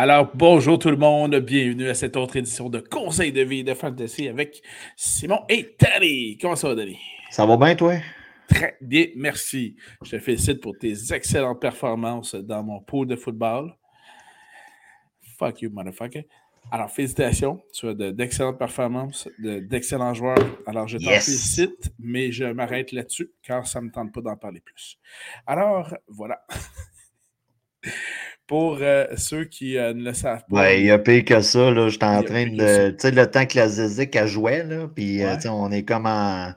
Alors, bonjour tout le monde, bienvenue à cette autre édition de Conseil de vie de Fantasy avec Simon et Danny. Comment ça va, Danny? Ça va bien, toi? Très bien, merci. Je te félicite pour tes excellentes performances dans mon pool de football. Fuck you, motherfucker. Alors, félicitations. Tu as d'excellentes performances, d'excellents joueurs. Alors, je t'en félicite, mais je m'arrête là-dessus car ça ne me tente pas d'en parler plus. Alors, voilà. pour euh, ceux qui euh, ne le savent pas. Ouais, il y a pire que ça. Là. J'étais en train de. Tu sais, le temps que la Zizek a joué, là, puis euh, on est comme en.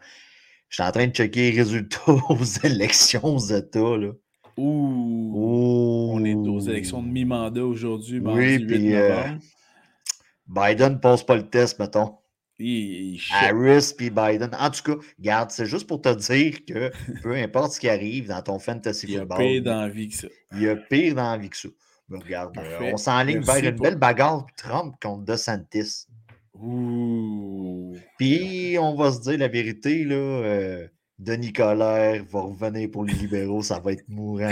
J'étais en train de checker les résultats aux élections aux États. Là. Ouh. On est aux élections de mi-mandat aujourd'hui, oui, puis Biden ne pose pas le test, mettons. Harris puis Biden. En tout cas, garde, c'est juste pour te dire que peu importe ce qui arrive dans ton fantasy football. Il y a pire dans la vie que ça. Il y a pire dans la vie que ça. regarde, on s'enligne vers une belle bagarre Trump contre DeSantis. Ouh. Puis on va se dire la vérité, là. Euh, Denis Colère va revenir pour les libéraux, ça va être mourant.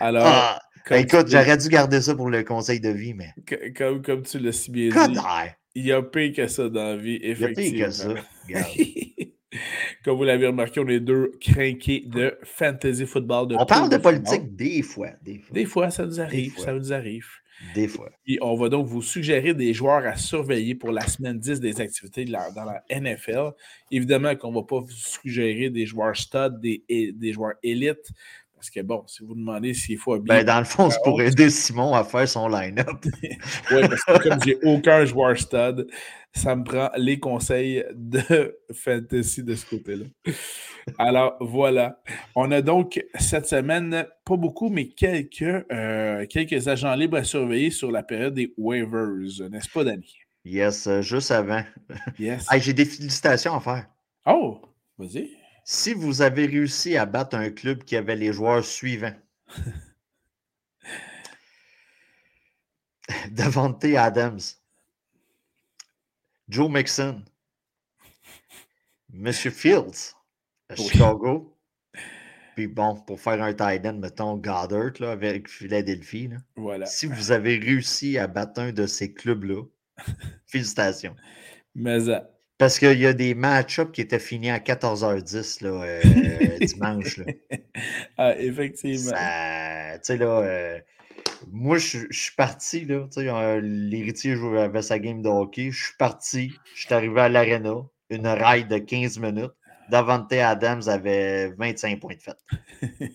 Alors, ah, écoute, j'aurais dû garder ça pour le conseil de vie, mais. Comme, comme tu l'as si bien dit. Il y a pire que ça dans la vie, effectivement. Il y a pire que ça. Comme vous l'avez remarqué, on est deux crinqués de fantasy football. on parle de, politique des fois, des fois. Des fois, ça nous arrive. Ça nous arrive. Des fois. Et on va donc vous suggérer des joueurs à surveiller pour la semaine 10 des activités dans la NFL. Évidemment qu'on ne va pas vous suggérer des joueurs stud, des, des joueurs élites, parce que bon, si vous demandez s'il faut bien. Ben, dans le fond, c'est pour aider Simon à faire son line-up. oui, parce que comme j'ai aucun joueur stud, ça me prend les conseils de fantasy de ce côté-là. Alors voilà. On a donc cette semaine, pas beaucoup, mais quelques, euh, quelques agents libres à surveiller sur la période des waivers, n'est-ce pas, Danny? Yes, euh, juste avant. Yes. j'ai des félicitations à faire. Oh, vas-y. Si vous avez réussi à battre un club qui avait les joueurs suivants, Davante Adams, Joe Mixon, Monsieur Fields à Chicago, puis bon, pour faire un tight end, mettons Goddard là, avec Philadelphie. Voilà. Si vous avez réussi à battre un de ces clubs-là, félicitations. Mais euh, parce qu'il y a des match-ups qui étaient finis à 14h10 là, euh, dimanche. Là. Ah, effectivement. Tu sais, là, euh, moi, je, suis parti, là. Euh, l'héritier avait sa game de hockey. Je suis parti. Je suis arrivé à l'arena, une ride de 15 minutes. Davante Adams avait 25 points de fête.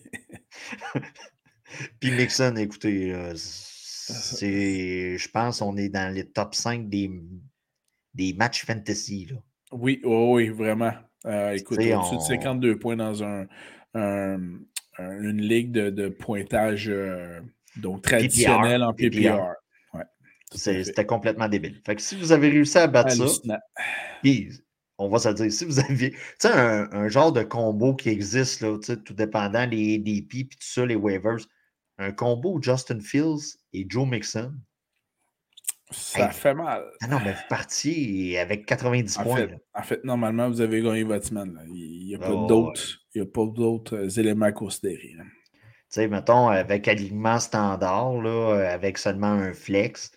Puis Mixon, écoutez, c'est, je pense qu'on est dans les top 5 des des matchs fantasy. Là. Oui, oui, vraiment. Euh, écoute, au-dessus de 52 points dans un, une ligue de, pointage euh, donc traditionnelle en PPR. C'était complètement débile. Fait que si vous avez réussi à battre ça, on va se dire, si vous aviez, tu sais, un, genre de combo qui existe, là, tout dépendant des DP et tout ça, les waivers, un combo Justin Fields et Joe Mixon, ça fait mal. Ah non, mais vous partiez avec 90 points. en fait, normalement, vous avez gagné votre semaine. Il n'y a, pas d'autres euh, éléments à considérer. Tu sais, mettons, avec alignement standard, là, avec seulement un flex,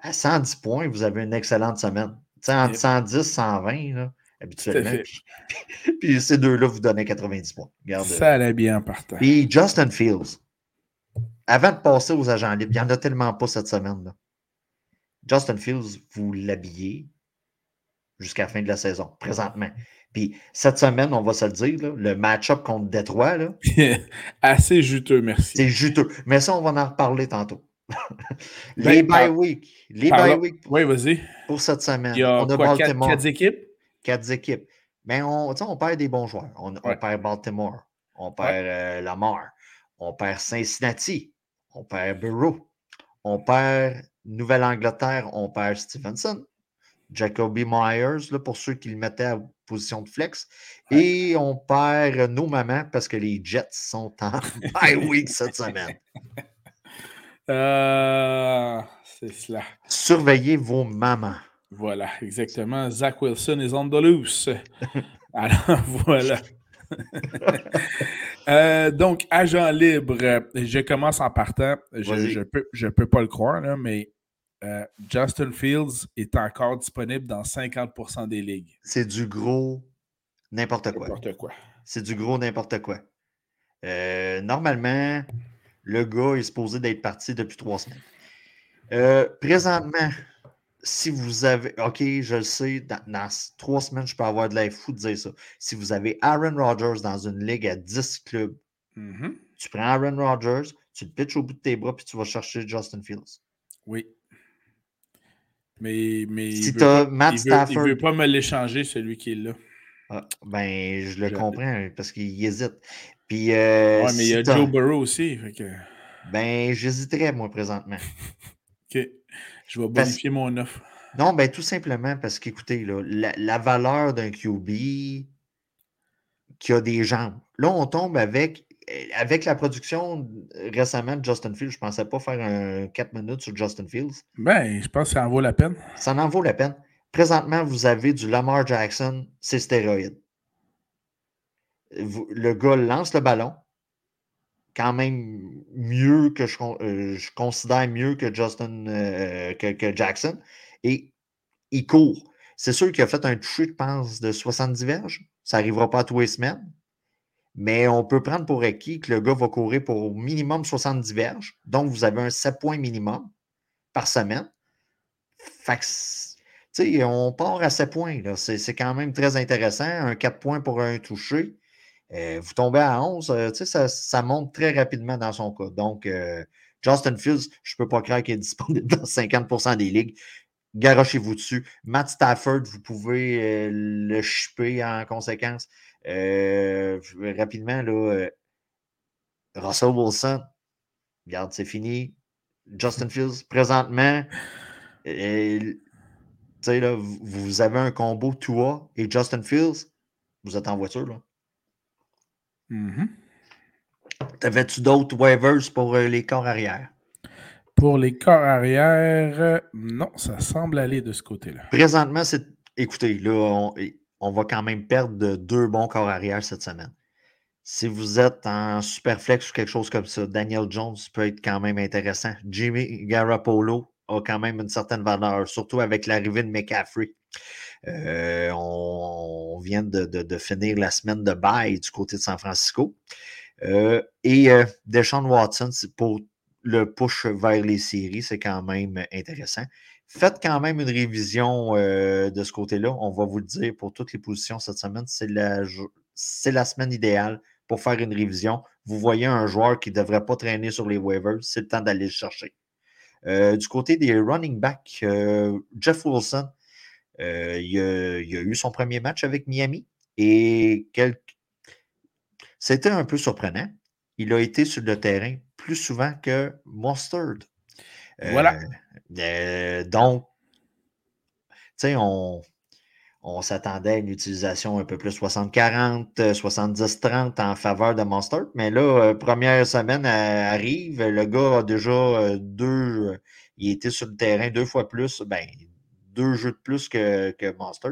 à 110 points, vous avez une excellente semaine. Tu sais, entre 110 et 120, là, habituellement. Puis, ces deux-là vous donnez 90 points. ça allait bien en partant. Puis Justin Fields, avant de passer aux agents libres, il n'y en a tellement pas cette semaine. là Justin Fields, vous l'habillez jusqu'à la fin de la saison, présentement. Puis cette semaine, on va se le dire, le match-up contre Détroit. Là, Assez juteux, merci. C'est juteux. Mais ça, on va en reparler tantôt. les ben, bye week. Les bye week. Oui, vas-y. Pour cette semaine. Il y a on a quoi, quatre, équipes? Quatre équipes. Mais on, on perd des bons joueurs. On, perd Baltimore. On perd euh, Lamar. On perd Cincinnati. On perd Bureau. On perd Nouvelle-Angleterre, on perd Stevenson. Jacoby Myers, là, pour ceux qui le mettaient à position de flex. Et on perd nos mamans parce que les Jets sont en bye week cette semaine. Euh, c'est cela. Surveillez vos mamans. Voilà, exactement. Zach Wilson est on the loose. Alors, voilà. Euh, donc, agent libre, je commence en partant. Je ne peux, je peux pas le croire, mais euh, Justin Fields est encore disponible dans 50% des ligues. C'est du gros n'importe quoi. N'importe quoi. C'est du gros n'importe quoi. Euh, normalement, le gars est supposé d'être parti depuis trois semaines. Euh, présentement, si vous avez. OK, je le sais, dans, trois semaines, je peux avoir de l'air fou de dire ça. Si vous avez Aaron Rodgers dans une ligue à 10 clubs, mm-hmm. tu prends Aaron Rodgers, tu le pitches au bout de tes bras, puis tu vas chercher Justin Fields. Oui. Mais, mais si tu as Matt Stafford. il veut pas me l'échanger, celui qui est là. Ah, ben, je le comprends parce qu'il hésite. Puis, euh, ouais, mais il y a Joe Burrow aussi. Ben, j'hésiterais, moi, présentement. OK. Je vais bonifier mon offre. Non, ben, tout simplement parce qu'écoutez, la, la, valeur d'un QB qui a des jambes. Là, on tombe avec, avec la production récemment de Justin Fields. Je ne pensais pas faire un 4 minutes sur Justin Fields. Ben, je pense que ça en vaut la peine. Ça en vaut la peine. Présentement, vous avez du Lamar Jackson, c'est stéroïde. Le gars lance le ballon, quand même mieux que je, euh, considère mieux que Justin euh, que, Jackson. Et il court. C'est sûr qu'il a fait un toucher, je pense, de 70 verges. Ça n'arrivera pas à tous les semaines. Mais on peut prendre pour acquis que le gars va courir pour au minimum 70 verges. Donc, vous avez un 7 points minimum par semaine. Fait que on part à 7 points. C'est quand même très intéressant. Un 4 points pour un touché. Euh, vous tombez à 11, euh, ça, ça, monte très rapidement dans son cas. Donc, euh, Justin Fields, je ne peux pas croire qu'il est disponible dans 50% des ligues. Garochez-vous dessus. Matt Stafford, vous pouvez le chipper en conséquence. rapidement, là, Russell Wilson, regarde, c'est fini. Justin Fields, présentement, là, vous avez un combo Tua et Justin Fields, vous êtes en voiture, là. Mm-hmm. T'avais-tu d'autres waivers pour euh, les corps arrière? Pour les corps arrière, euh, non, ça semble aller de ce côté-là. Présentement, c'est. Écoutez, là, on, on, va quand même perdre deux bons corps arrière cette semaine. Si vous êtes en superflex ou quelque chose comme ça, Daniel Jones peut être quand même intéressant. Jimmy Garoppolo, a quand même une certaine valeur, surtout avec l'arrivée de McCaffrey. Euh, on, vient de, finir la semaine de bail du côté de San Francisco. Euh, et euh, Deshaun Watson, pour le push vers les séries, c'est quand même intéressant. Faites quand même une révision de ce côté-là. On va vous le dire pour toutes les positions cette semaine. C'est la, la semaine idéale pour faire une révision. Vous voyez un joueur qui ne devrait pas traîner sur les waivers, c'est le temps d'aller le chercher. Du côté des running backs, Jeff Wilson, euh, il a, eu son premier match avec Miami et c'était un peu surprenant. Il a été sur le terrain plus souvent que Mustard. voilà. donc, tu sais, on, on s'attendait à une utilisation un peu plus 60-40, 70-30 en faveur de Monster. Mais là, euh, première semaine arrive, le gars a déjà euh, deux, il était sur le terrain deux fois plus, ben, deux jeux de plus que, que Monster.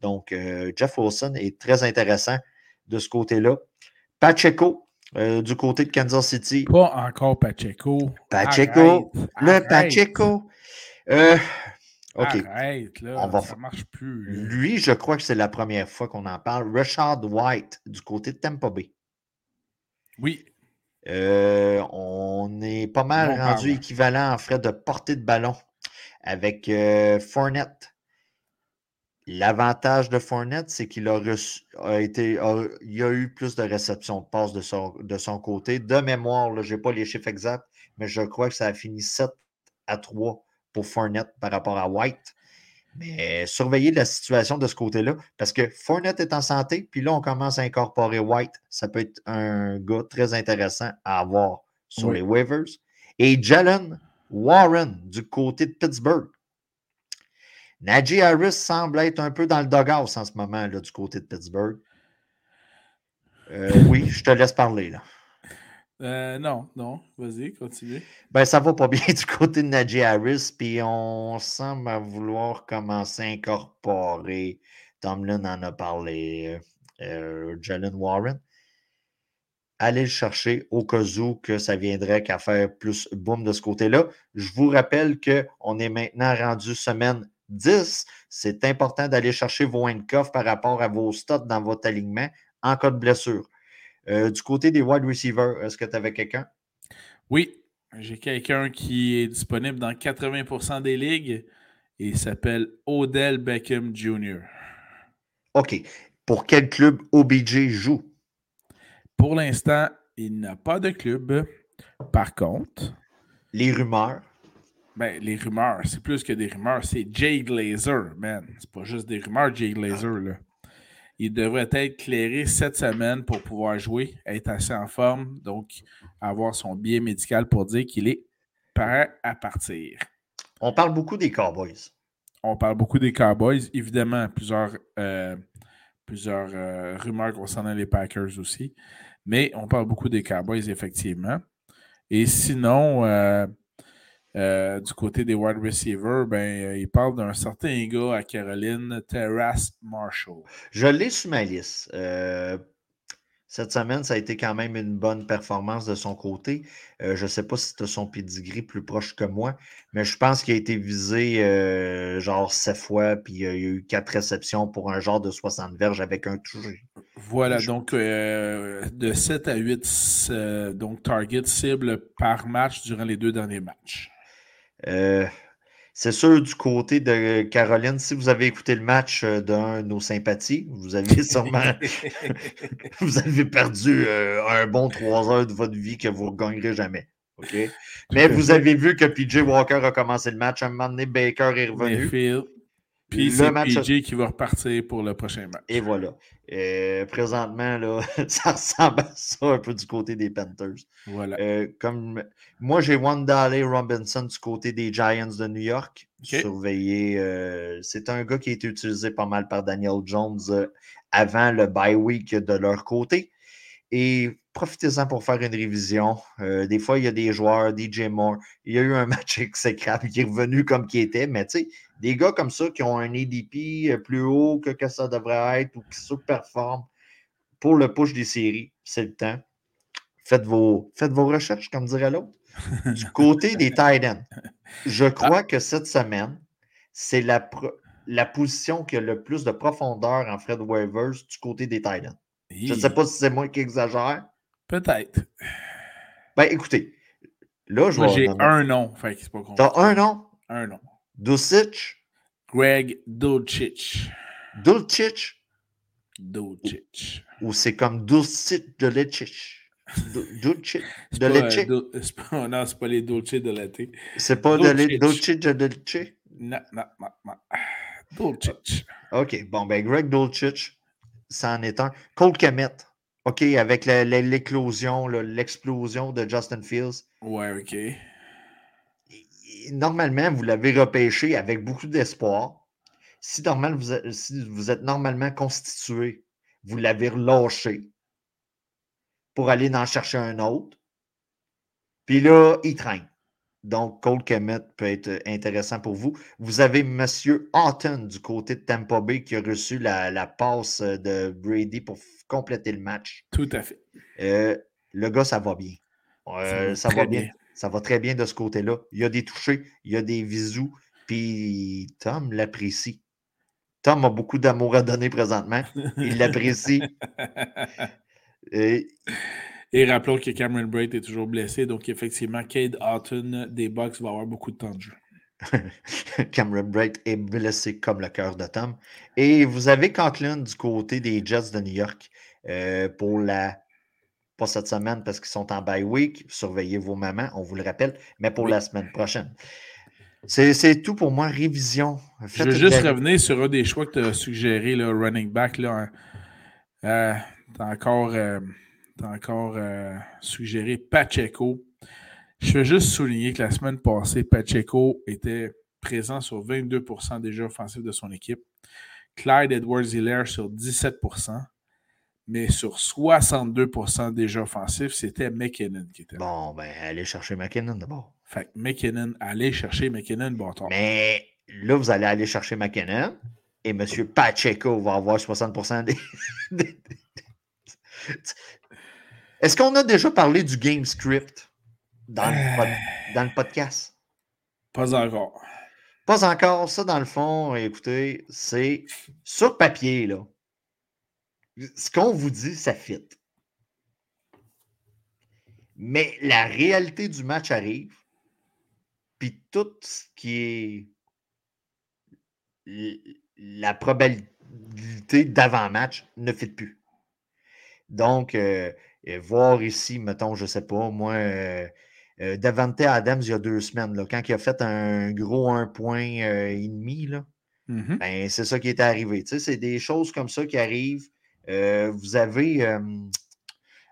Donc, euh, Jeff Wilson est très intéressant de ce côté-là. Pacheco, du côté de Kansas City. Pas encore Pacheco. Pacheco. le Pacheco. OK. là, ça marche plus. Lui, je crois que c'est la première fois qu'on en parle. Richard White, du côté de Tampa Bay. Oui. Euh, on est pas mal rendu équivalent en frais de portée de ballon avec euh, Fournette. L'avantage de Fournette, c'est qu'il a, été, il a eu plus de réceptions de passes de son, de son côté. De mémoire, je n'ai pas les chiffres exacts, mais je crois que ça a fini 7 à 3 pour Fournette par rapport à White. Mais surveillez la situation de ce côté-là, parce que Fournette est en santé, puis là, on commence à incorporer White. Ça peut être un gars très intéressant à avoir sur les waivers. Et Jalen Warren du côté de Pittsburgh. Najee Harris semble être un peu dans le doghouse en ce moment là, du côté de Pittsburgh. Euh, oui, je te laisse parler là. Euh, non, non, vas-y, continue. Ben, ça va pas bien du côté de Najee Harris, puis on semble vouloir commencer à incorporer. Tomlin en a parlé. euh, Jalen Warren. Allez le chercher au cas où que ça viendrait qu'à faire plus boom de ce côté-là. Je vous rappelle qu'on est maintenant rendu semaine 10. C'est important d'aller chercher vos handcuffs par rapport à vos stats dans votre alignement en cas de blessure. Euh, du côté des wide receivers, est-ce que tu avais quelqu'un? Oui, j'ai quelqu'un qui est disponible dans 80% des ligues et il s'appelle Odell Beckham Jr. OK. Pour quel club OBJ joue? Pour l'instant, il n'a pas de club. Par contre. Les rumeurs. Ben, les rumeurs, c'est plus que des rumeurs. C'est Jay Glazer, man. C'est pas juste des rumeurs, Jay Glazer, là. Il devrait être clairé cette semaine pour pouvoir jouer, être assez en forme, donc avoir son billet médical pour dire qu'il est prêt à partir. On parle beaucoup des Cowboys. On parle beaucoup des Cowboys. Évidemment, plusieurs, euh, plusieurs euh, rumeurs concernant les Packers aussi. Mais on parle beaucoup des Cowboys, effectivement. Et sinon, euh, du côté des wide receivers, ben, il parle d'un certain gars à Caroline, Terrace Marshall. Je l'ai sur ma liste. Cette semaine, ça a été quand même une bonne performance de son côté. Euh, je ne sais pas si tu as son pedigree plus proche que moi, mais je pense qu'il a été visé euh, genre sept fois, puis euh, il y a eu quatre réceptions pour un genre de 60 verges avec un touché. Voilà, donc de 7 à 8 donc target cible par match durant les deux derniers matchs. C'est sûr, du côté de Caroline, si vous avez écouté le match euh, d'un de nos sympathies, vous avez sûrement vous avez perdu euh, un bon trois heures de votre vie que vous ne gagnerez jamais. OK? Mais vous avez vu que PJ Walker a commencé le match. À un moment donné, Baker est revenu. Puis c'est PJ qui va repartir pour le prochain match. Et voilà. Euh, présentement, là, ça ressemble à ça un peu du côté des Panthers. Voilà. Euh, comme moi, j'ai Wandale Robinson du côté des Giants de New York. Surveillé. Euh, c'est un gars qui a été utilisé pas mal par Daniel Jones avant le bye week de leur côté. Et profitez-en pour faire une révision. des fois, il y a des joueurs, DJ Moore. Il y a eu un match exécrable qui est revenu comme qui était, mais tu sais, des gars comme ça qui ont un ADP euh, plus haut que, que ça devrait être ou qui surperforment pour le push des séries, c'est le temps. Faites vos, faites vos recherches, comme dirait l'autre. Du côté des tight ends, je ah. crois que cette semaine, c'est la, la position qui a le plus de profondeur en Fred waivers du côté des tight ends. Je ne sais pas si c'est moi qui exagère. Peut-être. Ben, écoutez, là, je Moi, j'ai un nom. T'as un nom? Un nom. Dulcich? Greg Dulcich. Dulcich? Dulcich. Ou c'est comme Dulcich de Lechich? Dulcich de Leche? Pas, non, c'est pas les Dulcich de Leche. C'est pas de Dulcich de Leche? Non, non, non, non. Dulcich. OK, bon, ben Greg Dulcich, ça en est un. Cole Kemet. OK, avec l'éclosion, l'explosion de Justin Fields. Ouais, OK normalement, vous l'avez repêché avec beaucoup d'espoir. Si, vous, êtes normalement constitué, vous l'avez relâché pour aller en chercher un autre. Puis là, il traîne. Donc, Cole Kemet peut être intéressant pour vous. Vous avez M. Houghton du côté de Tampa Bay qui a reçu la, passe de Brady pour compléter le match. Tout à fait. Euh, le gars, ça va bien. ça, va bien. Ça va très bien de ce côté-là. Il y a des touchés, il y a des visous, puis Tom l'apprécie. Tom a beaucoup d'amour à donner présentement. Il l'apprécie. Et... rappelons que Cameron Braid est toujours blessé, donc effectivement, Cade Houghton des Bucks va avoir beaucoup de temps de jeu. Cameron Braid est blessé comme le cœur de Tom. Et vous avez Conklin du côté des Jets de New York euh, pour la pas cette semaine parce qu'ils sont en bye week. Surveillez vos mamans, on vous le rappelle, mais pour la semaine prochaine. C'est tout pour moi, révision. Je veux juste revenir sur un des choix que tu as suggéré, le running back. Là, euh, tu as encore, euh, encore euh, suggéré Pacheco. Je veux juste souligner que la semaine passée, Pacheco était présent sur 22 des jeux offensifs de son équipe. Clyde Edwards-Hiller sur 17% mais sur 62 des jeux offensifs, c'était McKinnon qui était Bon, ben, allez chercher McKinnon d'abord. Fait que McKinnon, allez chercher McKinnon, bon Mais là, vous allez aller chercher McKinnon. et M. Pacheco va avoir 60% des. Est-ce qu'on a déjà parlé du game script dans le, dans le podcast? Pas encore. Pas encore. Ça, dans le fond, écoutez, c'est sur papier, là. Ce qu'on vous dit, ça fit. Mais la réalité du match arrive, puis tout ce qui est la probabilité d'avant-match ne fit plus. Donc, euh, voir ici, mettons, je ne sais pas, moi, euh, euh, Davante Adams, il y a deux semaines, là, quand il a fait un gros un point et demi, là, mm-hmm. ben, c'est ça qui est arrivé. Tu sais, c'est des choses comme ça qui arrivent. vous avez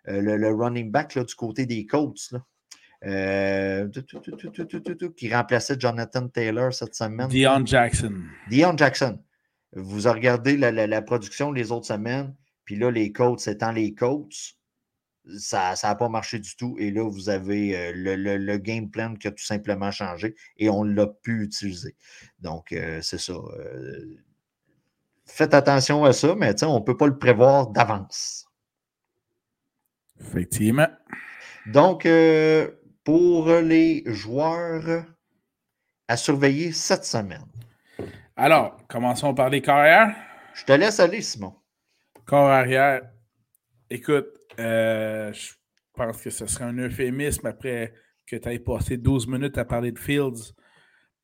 le, running back là, du côté des Colts, là, qui remplaçait Jonathan Taylor cette semaine. Dion Jackson. Dion Jackson. Vous regardez la, la, production les autres semaines, puis là, les Colts étant les Colts, ça n'a pas marché du tout. Et là, vous avez euh, le, game plan qui a tout simplement changé et on l'a pu utiliser. Donc, euh, c'est ça. Euh, faites attention à ça, mais on ne peut pas le prévoir d'avance. Effectivement. Donc, pour les joueurs à surveiller cette semaine. Alors, commençons par les carrières. Je te laisse aller, Simon. Corps arrière. Écoute, euh, je pense que ce serait un euphémisme après que tu aies passé 12 minutes à parler de Fields.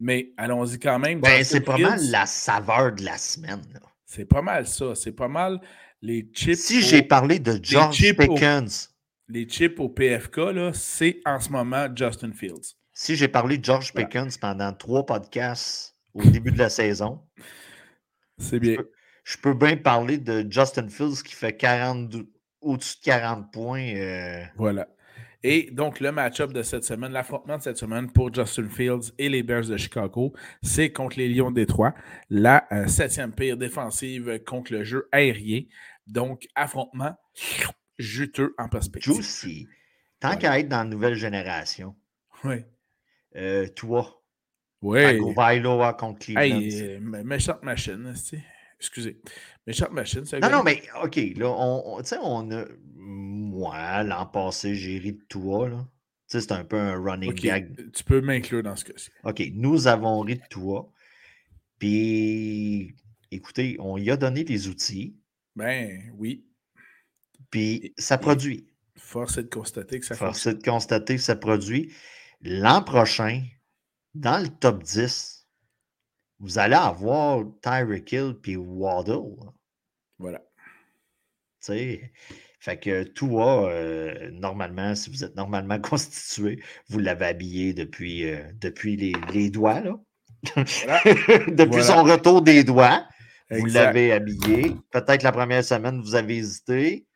Mais allons-y quand même. Ben, c'est pas mal la saveur de la semaine. C'est pas mal ça. C'est pas mal les chips. Si j'ai parlé de George Pickens. les chips au PFK, c'est en ce moment Justin Fields. Si j'ai parlé de George Pickens pendant trois podcasts au début de la saison, c'est bien. Je peux, bien parler de Justin Fields qui fait 42, au-dessus de 40 points. Euh. Voilà. Et donc, le match-up de cette semaine, l'affrontement de cette semaine pour Justin Fields et les Bears de Chicago, c'est contre les Lions de Détroit, la euh, septième pire défensive contre le jeu aérien. Donc, affrontement juteux en perspective. Juicy. Tant qu'à être dans la nouvelle génération. Oui. Euh, toi. Oui. contre Cleveland. Hey, méchante machine, excusez. Méchante machine, c'est Non, non, mais OK, là, on, on, on a. Moi, l'an passé, j'ai ri de toi, là. Tu sais, c'est un peu un running gag. Tu peux m'inclure dans ce cas-ci. OK, nous avons ri de toi. Puis, écoutez, on y a donné des outils. Ben, oui. Puis, ça produit. Force est de constater que ça Force est de constater que ça produit. L'an prochain, dans le top 10, vous allez avoir Tyreek Hill puis Waddle. Voilà. Tu sais, fait que toi, euh, normalement, si vous êtes normalement constitué, vous l'avez habillé depuis, euh, depuis les, les, doigts, là. depuis son retour des doigts. Vous l'avez habillé. Peut-être la première semaine, vous avez hésité,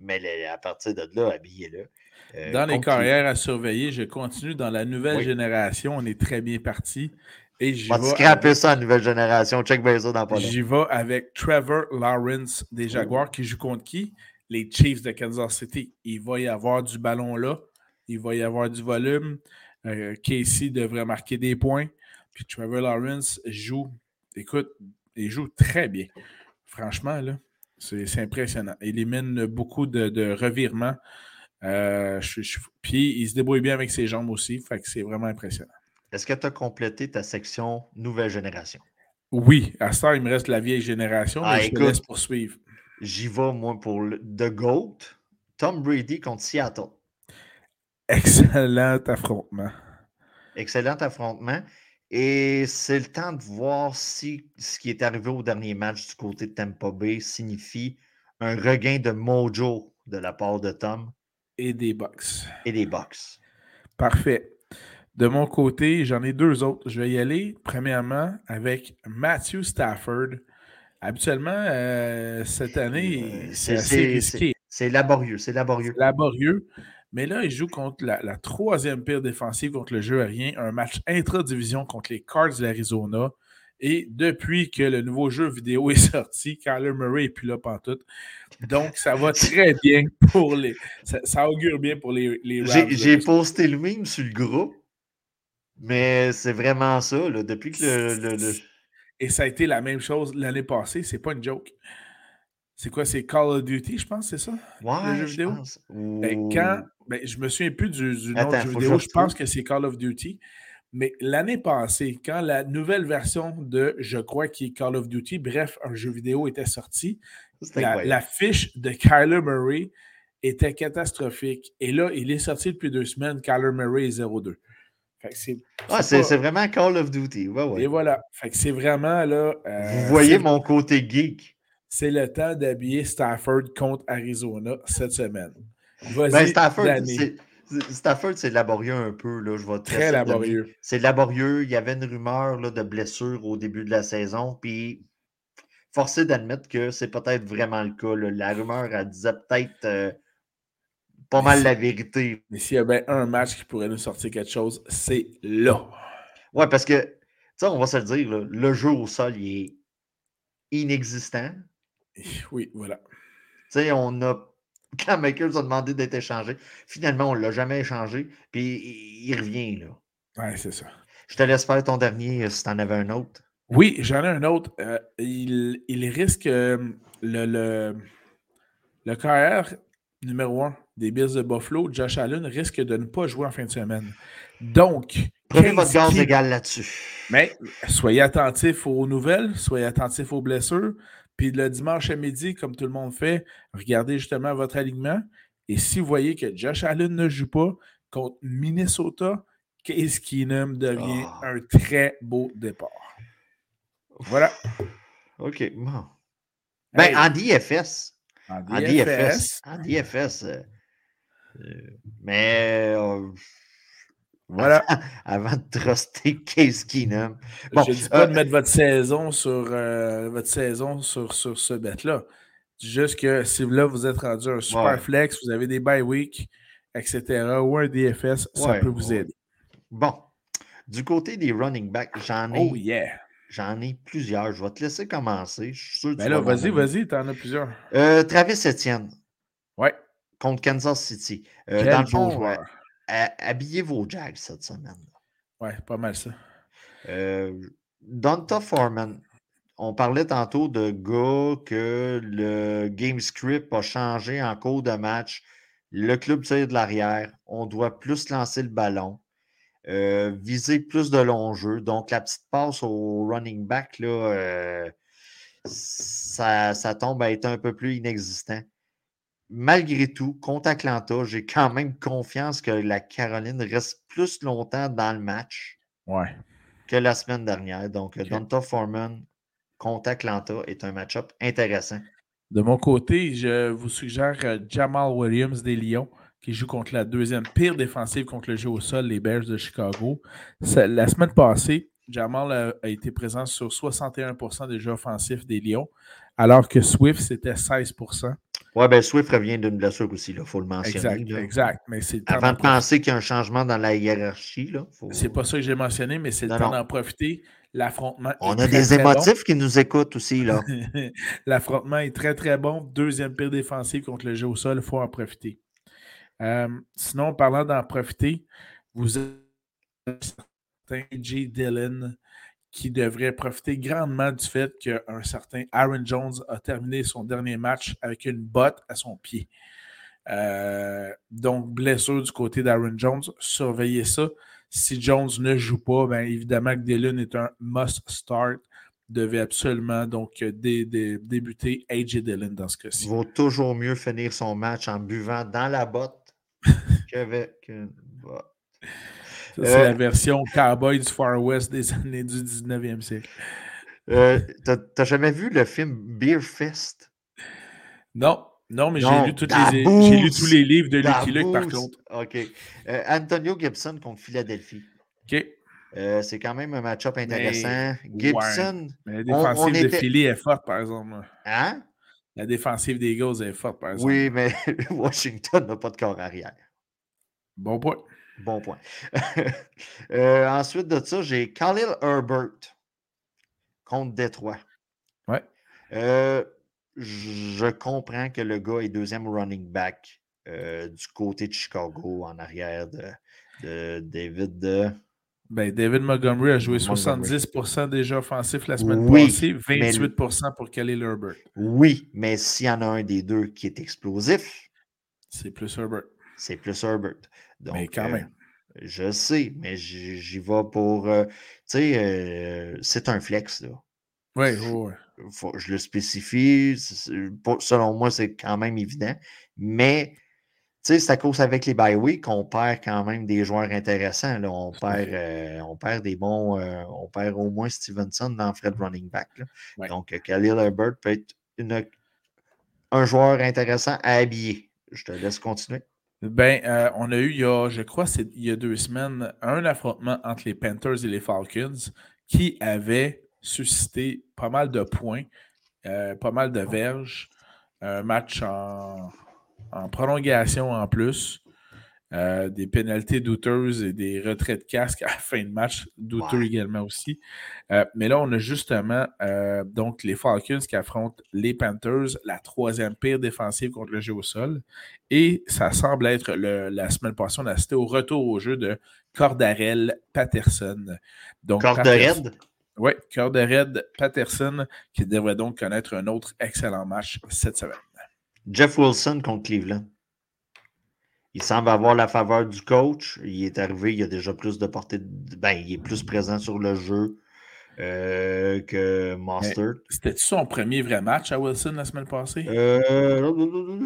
mais à partir de là, habillez-le. Euh, dans les carrières à surveiller, je continue dans la nouvelle génération. On est très bien parti. Et j'y vais. Avec... ça nouvelle génération. Check bien ça dans pas J'y vais avec Trevor Lawrence des Jaguars qui joue contre qui? Les Chiefs de Kansas City. Il va y avoir du ballon là. Il va y avoir du volume. Euh, Casey devrait marquer des points. Puis Trevor Lawrence joue, écoute, il joue très bien. Franchement, là, c'est impressionnant. Il élimine beaucoup de, revirements. Euh, puis il se débrouille bien avec ses jambes aussi. Fait que c'est vraiment impressionnant. Est-ce que tu as complété ta section nouvelle génération? Oui, à ce il me reste la vieille génération, mais ah, je te laisse poursuivre. J'y vais, moi, pour le The GOAT, Tom Brady contre Seattle. Excellent affrontement. Excellent affrontement. Et c'est le temps de voir si ce qui est arrivé au dernier match du côté de Tampa Bay signifie un regain de mojo de la part de Tom. Et des box. Et des box. Parfait. De mon côté, j'en ai deux autres. Je vais y aller, premièrement, avec Matthew Stafford. Habituellement, euh, cette année, c'est assez risqué. C'est laborieux, c'est laborieux. Laborieux. Mais là, il joue contre la, troisième pire défensive contre le jeu aérien, un match intra-division contre les Cards de l'Arizona. Et depuis que le nouveau jeu vidéo est sorti, Kyler Murray n'est plus là tout. Donc, ça va très bien pour les. Ça, augure bien pour les, les J'ai posté le meme sur le groupe. Mais c'est vraiment ça, là, depuis que le, Et ça a été la même chose l'année passée. C'est pas une joke. C'est quoi? C'est Call of Duty, je pense, c'est ça? Ouais, le jeu je vidéo? pense. Ben, quand, ben, je me souviens plus du, du nom du jeu je vidéo. Je pense que c'est Call of Duty. Mais l'année passée, quand la nouvelle version de, je crois, qui est Call of Duty, bref, un jeu vidéo était sorti, la fiche de Kyler Murray était catastrophique. Et là, il est sorti depuis deux semaines. Kyler Murray est 0-2. C'est. Vraiment Call of Duty. Ouais, ouais. Et voilà. Fait que c'est vraiment là. euh, Vous voyez mon côté geek. C'est le temps d'habiller Stafford contre Arizona cette semaine. Ben, Stafford, c'est- laborieux un peu. Là, je vais te Très laborieux. C'est laborieux. Il y avait une rumeur là, de blessure au début de la saison. Puis, forcé d'admettre que c'est peut-être vraiment le cas. là. La rumeur, elle disait peut-être euh, pas mal la vérité. Mais s'il y a bien un match qui pourrait nous sortir quelque chose, c'est là. Ouais, parce que, tu sais, on va se le dire, là, le jeu au sol, il est inexistant. Oui, voilà. Tu sais, on a. Quand Makers a demandé d'être échangé, finalement, on ne l'a jamais échangé. Puis, il revient, là. Ouais, c'est ça. Je te laisse faire ton dernier euh, si tu en avais un autre. Oui, j'en ai un autre. Euh, il, il risque euh, le, le, le carrière numéro un des Bills de Buffalo, Josh Allen, risque de ne pas jouer en fin de semaine. Donc, Prenez votre gaz Keenum- égal là-dessus. Mais soyez attentifs aux nouvelles, soyez attentifs aux blessures. Puis le dimanche à midi, comme tout le monde fait, regardez justement votre alignement. Et si vous voyez que Josh Allen ne joue pas contre Minnesota, Case Keenum devient Ah. un très beau départ. Voilà. OK. Bon. Ben, en DFS. En En DFS. En DFS. euh, euh, mais euh, Voilà. avant de truster Case Keenum. Bon, je ne dis pas euh, de mettre votre saison sur euh, votre saison sur, sur ce bet-là. Juste que si là, vous êtes rendu un super Ouais. flex, vous avez des bye week, etc., ou un DFS, ça Ouais, peut vous ouais. aider. Bon. Du côté des running backs, j'en ai, Oh yeah! J'en ai plusieurs. Je vais te laisser commencer. Je suis sûr que Ben tu là, vas-y, vas-y, t'en as plusieurs. Euh, Travis Etienne Ouais. contre Kansas City. Euh, dans le fond, ha- habillez vos Jags cette semaine. Ouais, pas mal ça. Euh, Donta Foreman, on parlait tantôt de gars que le game script a changé en cours de match. Le club tire de l'arrière. On doit plus lancer le ballon, euh, viser plus de longs jeux. Donc, la petite passe au running back, là, euh, ça, ça tombe à être un peu plus inexistant. Malgré tout, contre Atlanta, j'ai quand même confiance que la Caroline reste plus longtemps dans le match Ouais. que la semaine dernière. Donc, Ok. Donta Foreman contre Atlanta est un match-up intéressant. De mon côté, je vous suggère euh, Jamal Williams des Lions, qui joue contre la deuxième pire défensive contre le jeu au sol, les Bears de Chicago. Ça- la semaine passée, Jamal a, a été présent sur 61% des jeux offensifs des Lions, alors que Swift, c'était 16%. Ouais, ben Swift revient d'une blessure aussi, il faut le mentionner. Exact, là. exact. Mais Avant de penser qu'il y a un changement dans la hiérarchie, là, faut- C'est pas ça que j'ai mentionné, mais c'est le Non, temps d'en profiter. L'affrontement. est on a très, des très bon. émotifs qui nous écoutent aussi, là. L'affrontement est très, très bon. Deuxième pire défensive contre le jeu au sol. Il faut en profiter. Euh, sinon, parlant d'en profiter, vous avez un certain J. Dillon qui devrait profiter grandement du fait qu'un certain Aaron Jones a terminé son dernier match avec une botte à son pied. Euh, donc, blessure du côté d'Aaron Jones. Surveillez ça. Si Jones ne joue pas, bien évidemment que Dillon est un must start. Devait absolument donc dé- débuter AJ Dillon dans ce Il cas-ci. vaut toujours mieux finir son match en buvant dans la botte qu'avec une botte. Ça, c'est Euh, la version cowboy du Far West des années du 19e siècle. Euh, T'as jamais vu le film Beer Fest? Non, non, mais j'ai lu, toutes Da les, j'ai lu Boots, tous les livres de Lucky Luke, par contre. OK. Euh, Antonio Gibson contre Philadelphie. OK. Euh, c'est quand même un match-up intéressant. Gibson, Mais la défensive on de était- Philly est forte, par exemple. hein? La défensive des Eagles est forte, par exemple. Oui, mais Washington n'a pas de corps arrière. Bon point. Bon point. Euh, ensuite de ça, j'ai Khalil Herbert contre Détroit. Ouais. Euh, je comprends que le gars est deuxième running back euh, du côté de Chicago en arrière de, de David Ben, David Montgomery a joué 70% déjà offensif la semaine Oui, passée, 28% pour Kelly Herbert. Oui, mais s'il y en a un des deux qui est explosif, C'est plus Herbert. c'est plus Herbert. Donc, Mais quand euh, même. je sais, mais j'y vais pour. euh, tu sais, euh, c'est un flex, là. Oui, oui, je le spécifie. pour- selon moi, c'est quand même évident. Mais, sais, c'est à cause avec les bye week qu'on perd quand même des joueurs intéressants. Là. On, perd, euh, on perd des bons. euh, on perd au moins Stevenson dans Fred running back. là. Ouais. Donc, euh, Khalil Herbert peut être une- un joueur intéressant à habiller. Je te laisse continuer. Ben, euh, on a eu, il y a, je crois, c'est il y a deux semaines, un affrontement entre les Panthers et les Falcons qui avait suscité pas mal de points, pas mal de verges, un match en, en prolongation en plus, euh, des pénalités douteuses et des retraits de casque à la fin de match, douteux également aussi. Euh, mais là, on a justement euh, donc les Falcons qui affrontent les Panthers, la troisième pire défensive contre le jeu au sol. Et ça semble être le- la semaine passée, on a assisté au retour au jeu de Cordarel Patterson. Donc, raide. Oui, Cordarel Patterson qui devrait donc connaître un autre excellent match cette semaine. Jeff Wilson contre Cleveland. Il semble avoir la faveur du coach. Il est arrivé, il a déjà plus de portée. de- Ben, il est plus présent sur le jeu euh, que Mustard. C'était son premier vrai match à Wilson la semaine passée? Euh,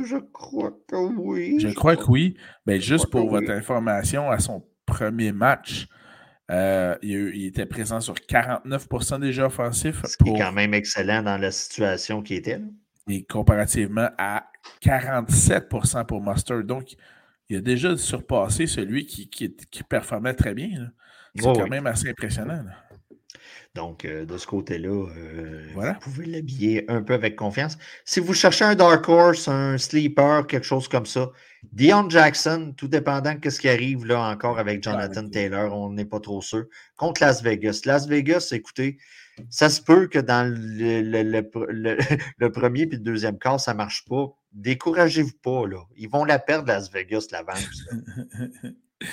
je crois que oui. Je crois que oui. Ben, juste pour votre information, à son premier match, euh, il, était présent sur 49% des jeux offensifs Ce qui pour, est quand même excellent dans la situation qui était. Et comparativement à 47% pour Mustard. Donc, il a déjà surpassé celui qui, qui, qui performait très bien. C'est Oh, quand oui. même assez impressionnant. là. Donc, euh, de ce côté-là, euh, Voilà. vous pouvez l'habiller un peu avec confiance. Si vous cherchez un Dark Horse, un Sleeper, quelque chose comme ça, Dion Jackson, tout dépendant de ce qui arrive là encore avec Jonathan avec- Taylor, on n'est pas trop sûr, contre Las Vegas. Las Vegas, écoutez, ça se peut que dans le, le- le- le- le premier puis le deuxième quart, ça ne marche pas. Découragez-vous pas, là. Ils vont la perdre, Las Vegas, l'avance.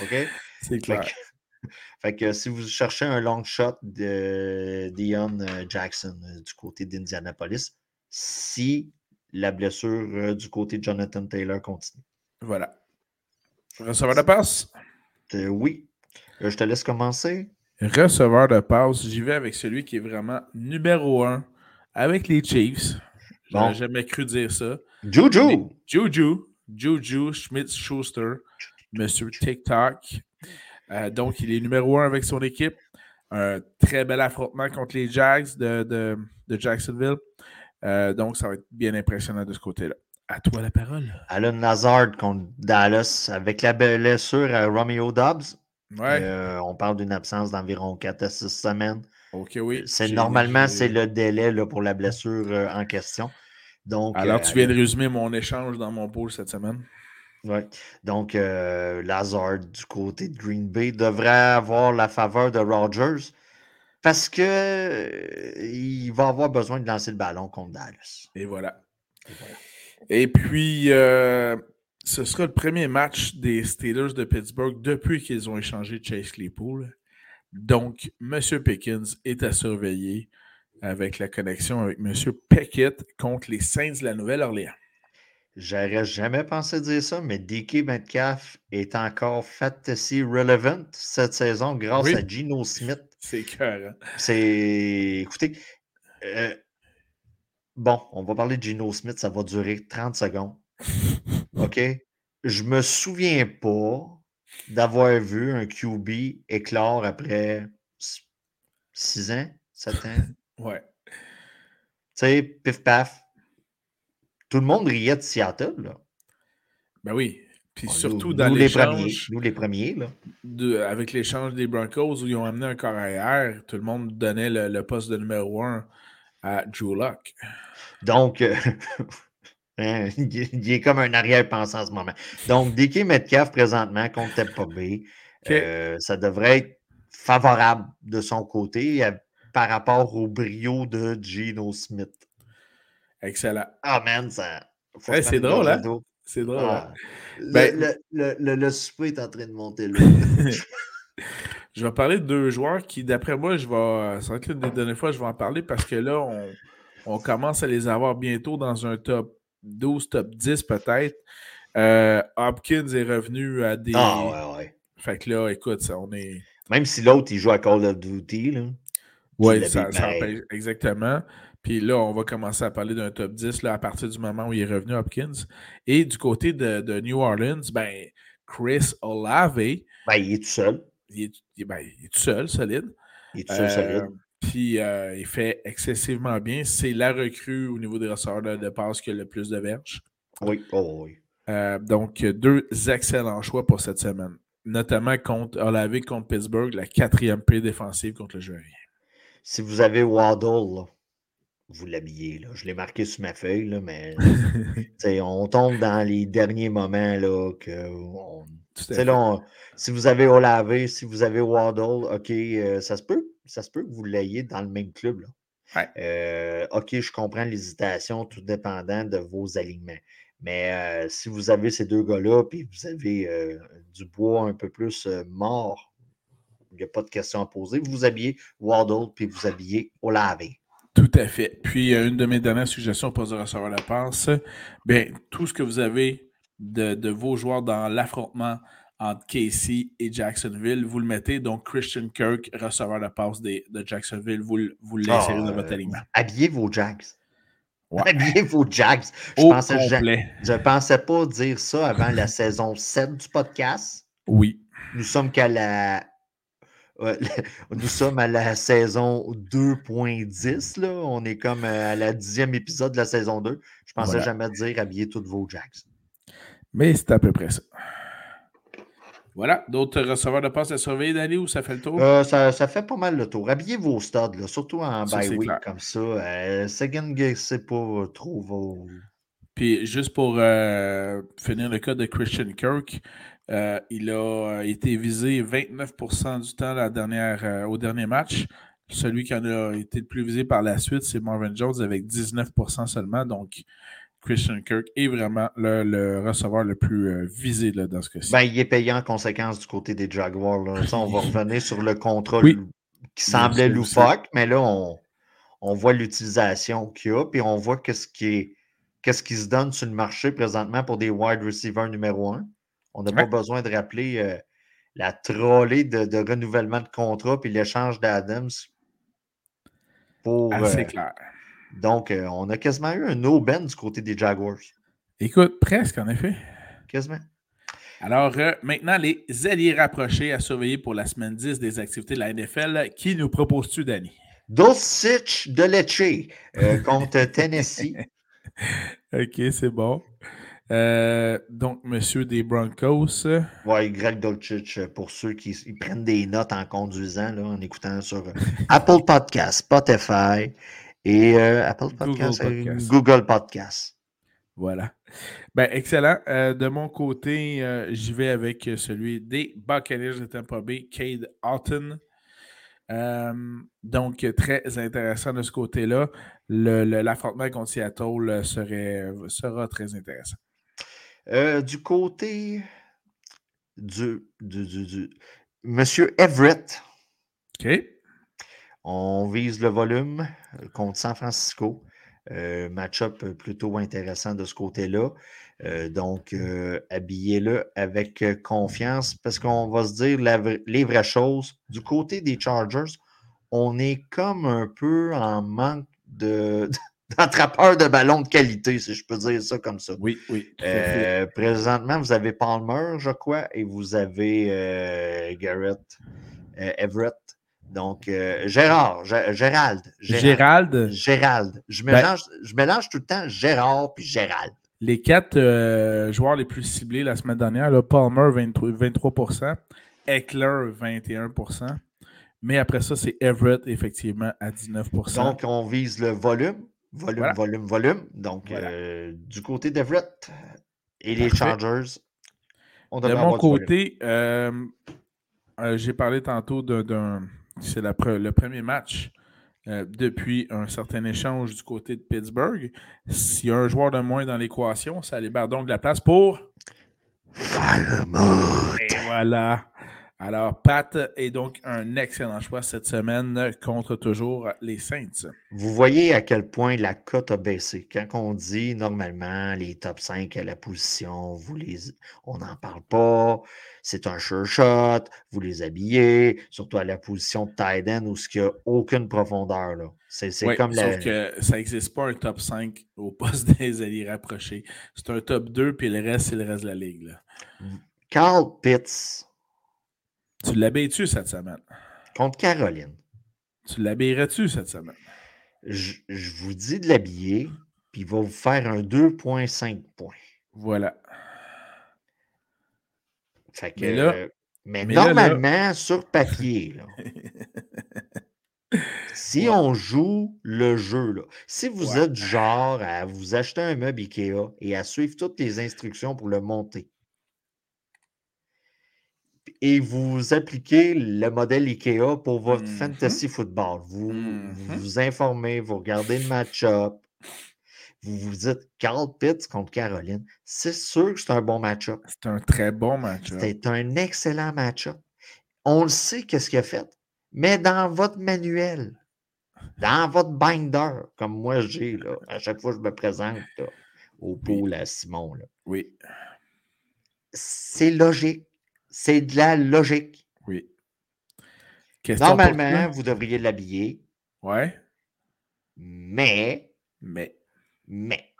OK? C'est Fait clair. que, fait que si vous cherchez un long shot de Dion euh, Jackson euh, du côté d'Indianapolis, si la blessure euh, du côté de Jonathan Taylor continue. Voilà. Receveur de passe? Euh, oui. Je te laisse commencer. Receveur de passe, j'y vais avec celui qui est vraiment numéro un avec les Chiefs. J'aurais Bon. jamais cru dire ça. Juju! Juju, Juju Schmitz-Schuster, Monsieur TikTok. Euh, donc, il est numéro un avec son équipe. Un très bel affrontement contre les Jags de, de- de Jacksonville. Euh, donc, ça va être bien impressionnant de ce côté-là. À toi la parole. Alan Lazard contre Dallas avec la blessure à Romeo Dobbs. Ouais. Euh, on parle d'une absence d'environ 4 à 6 semaines. ok, oui. C'est normalement, c'est le délai là, pour la blessure euh, en question. Donc, Alors, euh, tu viens de résumer mon échange dans mon pool cette semaine. Ouais. Donc, Lazard du côté de Green Bay devrait avoir la faveur de Rodgers parce que il va avoir besoin de lancer le ballon contre Dallas. Et voilà. Et puis, euh, ce sera le premier match des Steelers de Pittsburgh depuis qu'ils ont échangé Chase Claypool. Donc, M. Pickens est à surveiller avec la connexion avec M. Pickett contre les Saints de la Nouvelle-Orléans. J'aurais jamais pensé dire ça, mais DK Metcalf est encore fantasy relevant cette saison grâce Oui. à Geno Smith. C'est cœur. C'est. Écoutez, euh, bon, on va parler de Geno Smith, ça va durer 30 secondes. OK? Je me souviens pas d'avoir vu un QB éclore après 6 ans, 7 ans. Ouais. Tu sais, pif paf. Tout le monde riait de Seattle, là. Ben oui. Puis Bon, surtout nous- dans nous les premiers. Nous les premiers, là. de- avec l'échange des Broncos où ils ont amené un corps arrière, tout le monde donnait le, le poste de numéro un à Drew Lock. Donc, euh, hein, il est- comme un arrière-pensée en ce moment. Donc, DK Metcalf présentement contre Tampa Bay, euh, ça devrait être favorable de son côté euh, par rapport au brio de Geno Smith. Excellent. Ah, man, ça. Hey, se c'est drôle, gorgée hein? C'est drôle. Ah. Ben- le, le, le, le, le souper est en train de monter là. Je vais parler de deux joueurs qui, d'après moi, je vais. Ça va être l'une des dernières fois que je vais en parler parce que là, on, on commence à les avoir bientôt dans un top 12, top 10 peut-être. Euh, Hopkins est revenu à des. Ah, ouais, ouais. Fait que là, écoute, ça, on est. Même si l'autre, il joue à Call of Duty, là. Oui, ça, ça exactement. Puis là, on va commencer à parler d'un top 10 là, à partir du moment où il est revenu Hopkins. Et du côté de, de New Orleans, ben, Chris Olave. Ben, il est tout seul. Il est, ben, il est tout seul, solide. Il est tout seul, solide. Puis euh, il fait excessivement bien. C'est la recrue au niveau des receveurs de, passe qui a le plus de verges. Oui, oh, oui. Euh, donc, deux excellents choix pour cette semaine. Notamment contre Olave contre Pittsburgh, la quatrième paix défensive contre le jeu Si vous avez Waddle, vous l'habillez. Je l'ai marqué sur ma feuille, là, mais on tombe dans les derniers moments là, que si vous avez Olave, si vous avez Waddle, OK, euh, ça se peut. Ça se peut que vous l'ayez dans le même club. Là. Euh, OK, je comprends l'hésitation, tout dépendant de vos alignements. Mais euh, si vous avez ces deux gars-là, puis vous avez du bois un peu plus mort, il n'y a pas de question à poser, vous habillez Waddle, puis vous habillez Olave. Tout à fait. Puis, une de mes dernières suggestions pour recevoir la passe, bien, tout ce que vous avez de, vos joueurs dans l'affrontement entre Casey et Jacksonville, vous le mettez. Donc, Christian Kirk, receveur de passe de Jacksonville, vous, vous le laissez dans votre euh, alignement. Habillez vos Jacks. Habillez vos Jacks. Je ne pensais, je, pensais pas dire ça avant la saison 7 du podcast. Oui. Nous sommes qu'à la nous sommes à la saison 2.10. Là. On est comme euh, à la dixième épisode de la saison 2. Je pensais jamais dire habiller toutes vos Jacks. Mais c'est à peu près ça. Voilà. D'autres receveurs de passe à surveiller, Dali, ou ça fait le tour? Euh, ça, fait pas mal le tour. Habillez vos studs, surtout en bye week comme ça. Euh, Second c'est pas trop vos. Puis juste pour euh, finir le cas de Christian Kirk, euh, il a été visé 29% du temps la dernière, au dernier match. Celui qui en a été le plus visé par la suite, c'est Marvin Jones avec 19% seulement. Donc, Christian Kirk est vraiment le, receveur le plus euh, visé là, dans ce cas-ci. Ben, il est payé en conséquence du côté des Jaguars. on va revenir sur le contrat qui semblait loufoque, mais là, on, voit l'utilisation qu'il y a, puis on voit qu'est-ce qui, qu'est-ce qui se donne sur le marché présentement pour des wide receivers numéro un. On n'a pas besoin de rappeler euh, la trollée de, renouvellement de contrat puis l'échange d'Adams pour. Assez euh, clair. Donc, euh, on a quasiment eu un no-ben du côté des Jaguars. Écoute, presque en effet. Quasiment. Alors, euh, maintenant, les alliés rapprochés à surveiller pour la semaine 10 des activités de la NFL. Qui nous proposes-tu, Danny? Dulcich de Lecce euh, contre Tennessee. OK, c'est bon. donc, monsieur des Broncos. Oui, Greg Dulcich, pour ceux qui prennent des notes en conduisant, là, en écoutant sur Apple Podcast, Spotify, et euh, Apple Podcast, Google Podcast. Voilà. Ben, excellent. Euh, de mon côté, euh, j'y vais avec celui des Buccaneers de Tampa Bay, Cade Houghton. donc, très intéressant de ce côté-là. L'affrontement contre Seattle serait, sera très intéressant. du côté du, du, du, du, Monsieur Everett. OK. On vise le volume euh, contre San Francisco. Euh, match-up plutôt intéressant de ce côté-là. Euh, donc, habillez-le avec confiance parce qu'on va se dire les vraies choses. Du côté des Chargers, on est comme un peu en manque de, d'attrapeurs de ballon de qualité, si je peux dire ça comme ça. Oui, oui. présentement, vous avez Palmer, je crois, et vous avez Garrett, Everett donc, euh, Gérard, Gérald, Gérald. Gérald. Je ben mélange, je mélange tout le temps Gérard puis Gérald. Les quatre euh, joueurs les plus ciblés la semaine dernière, là, Palmer 23, 23 Eckler 21% mais après ça, c'est Everett, effectivement, à 19% Donc, on vise le volume, volume, volume, volume. Donc, euh, du côté d'Everett et les Chargers, on De mon côté, j'ai parlé tantôt d'un c'est le premier match euh, depuis un certain échange du côté de Pittsburgh. S'il y a un joueur de moins dans l'équation, ça libère donc de la place pour. Et voilà. Alors, Pat est donc un excellent choix cette semaine contre toujours les Saints. Vous voyez à quel point la cote a baissé. Quand on dit normalement les top 5 à la position, vous les, on n'en parle pas, c'est un sure shot, vous les habillez, surtout à la position de tight end où il n'y a aucune profondeur. C'est comme sauf que ça n'existe pas un top 5 au poste des alliés rapprochés. C'est un top 2, puis le reste, c'est le reste de la ligue. Carl Pitts tu l'habilles-tu cette semaine? Contre Caroline. Tu l'habillerais-tu cette semaine? Je, vous dis de l'habiller, puis il va vous faire un 2,5 points. Voilà. Fait que, mais, normalement, sur papier, si on joue le jeu, si vous êtes genre à vous acheter un meuble IKEA et à suivre toutes les instructions pour le monter, et vous appliquez le modèle IKEA pour votre mmh fantasy football. Vous, mmh vous informez, vous regardez le match-up, vous vous dites Carl Pitts contre Caroline. C'est sûr que c'est un bon match-up. C'est un très bon match-up. C'est un excellent match-up. On le sait, qu'est-ce qu'il a fait. Mais dans votre manuel, dans votre binder, comme moi j'ai, à chaque fois que je me présente au pôle à Simon. Oui. C'est logique. C'est de la logique. Oui. Normalement, vous devriez l'habiller. Ouais. Mais. Mais. Mais.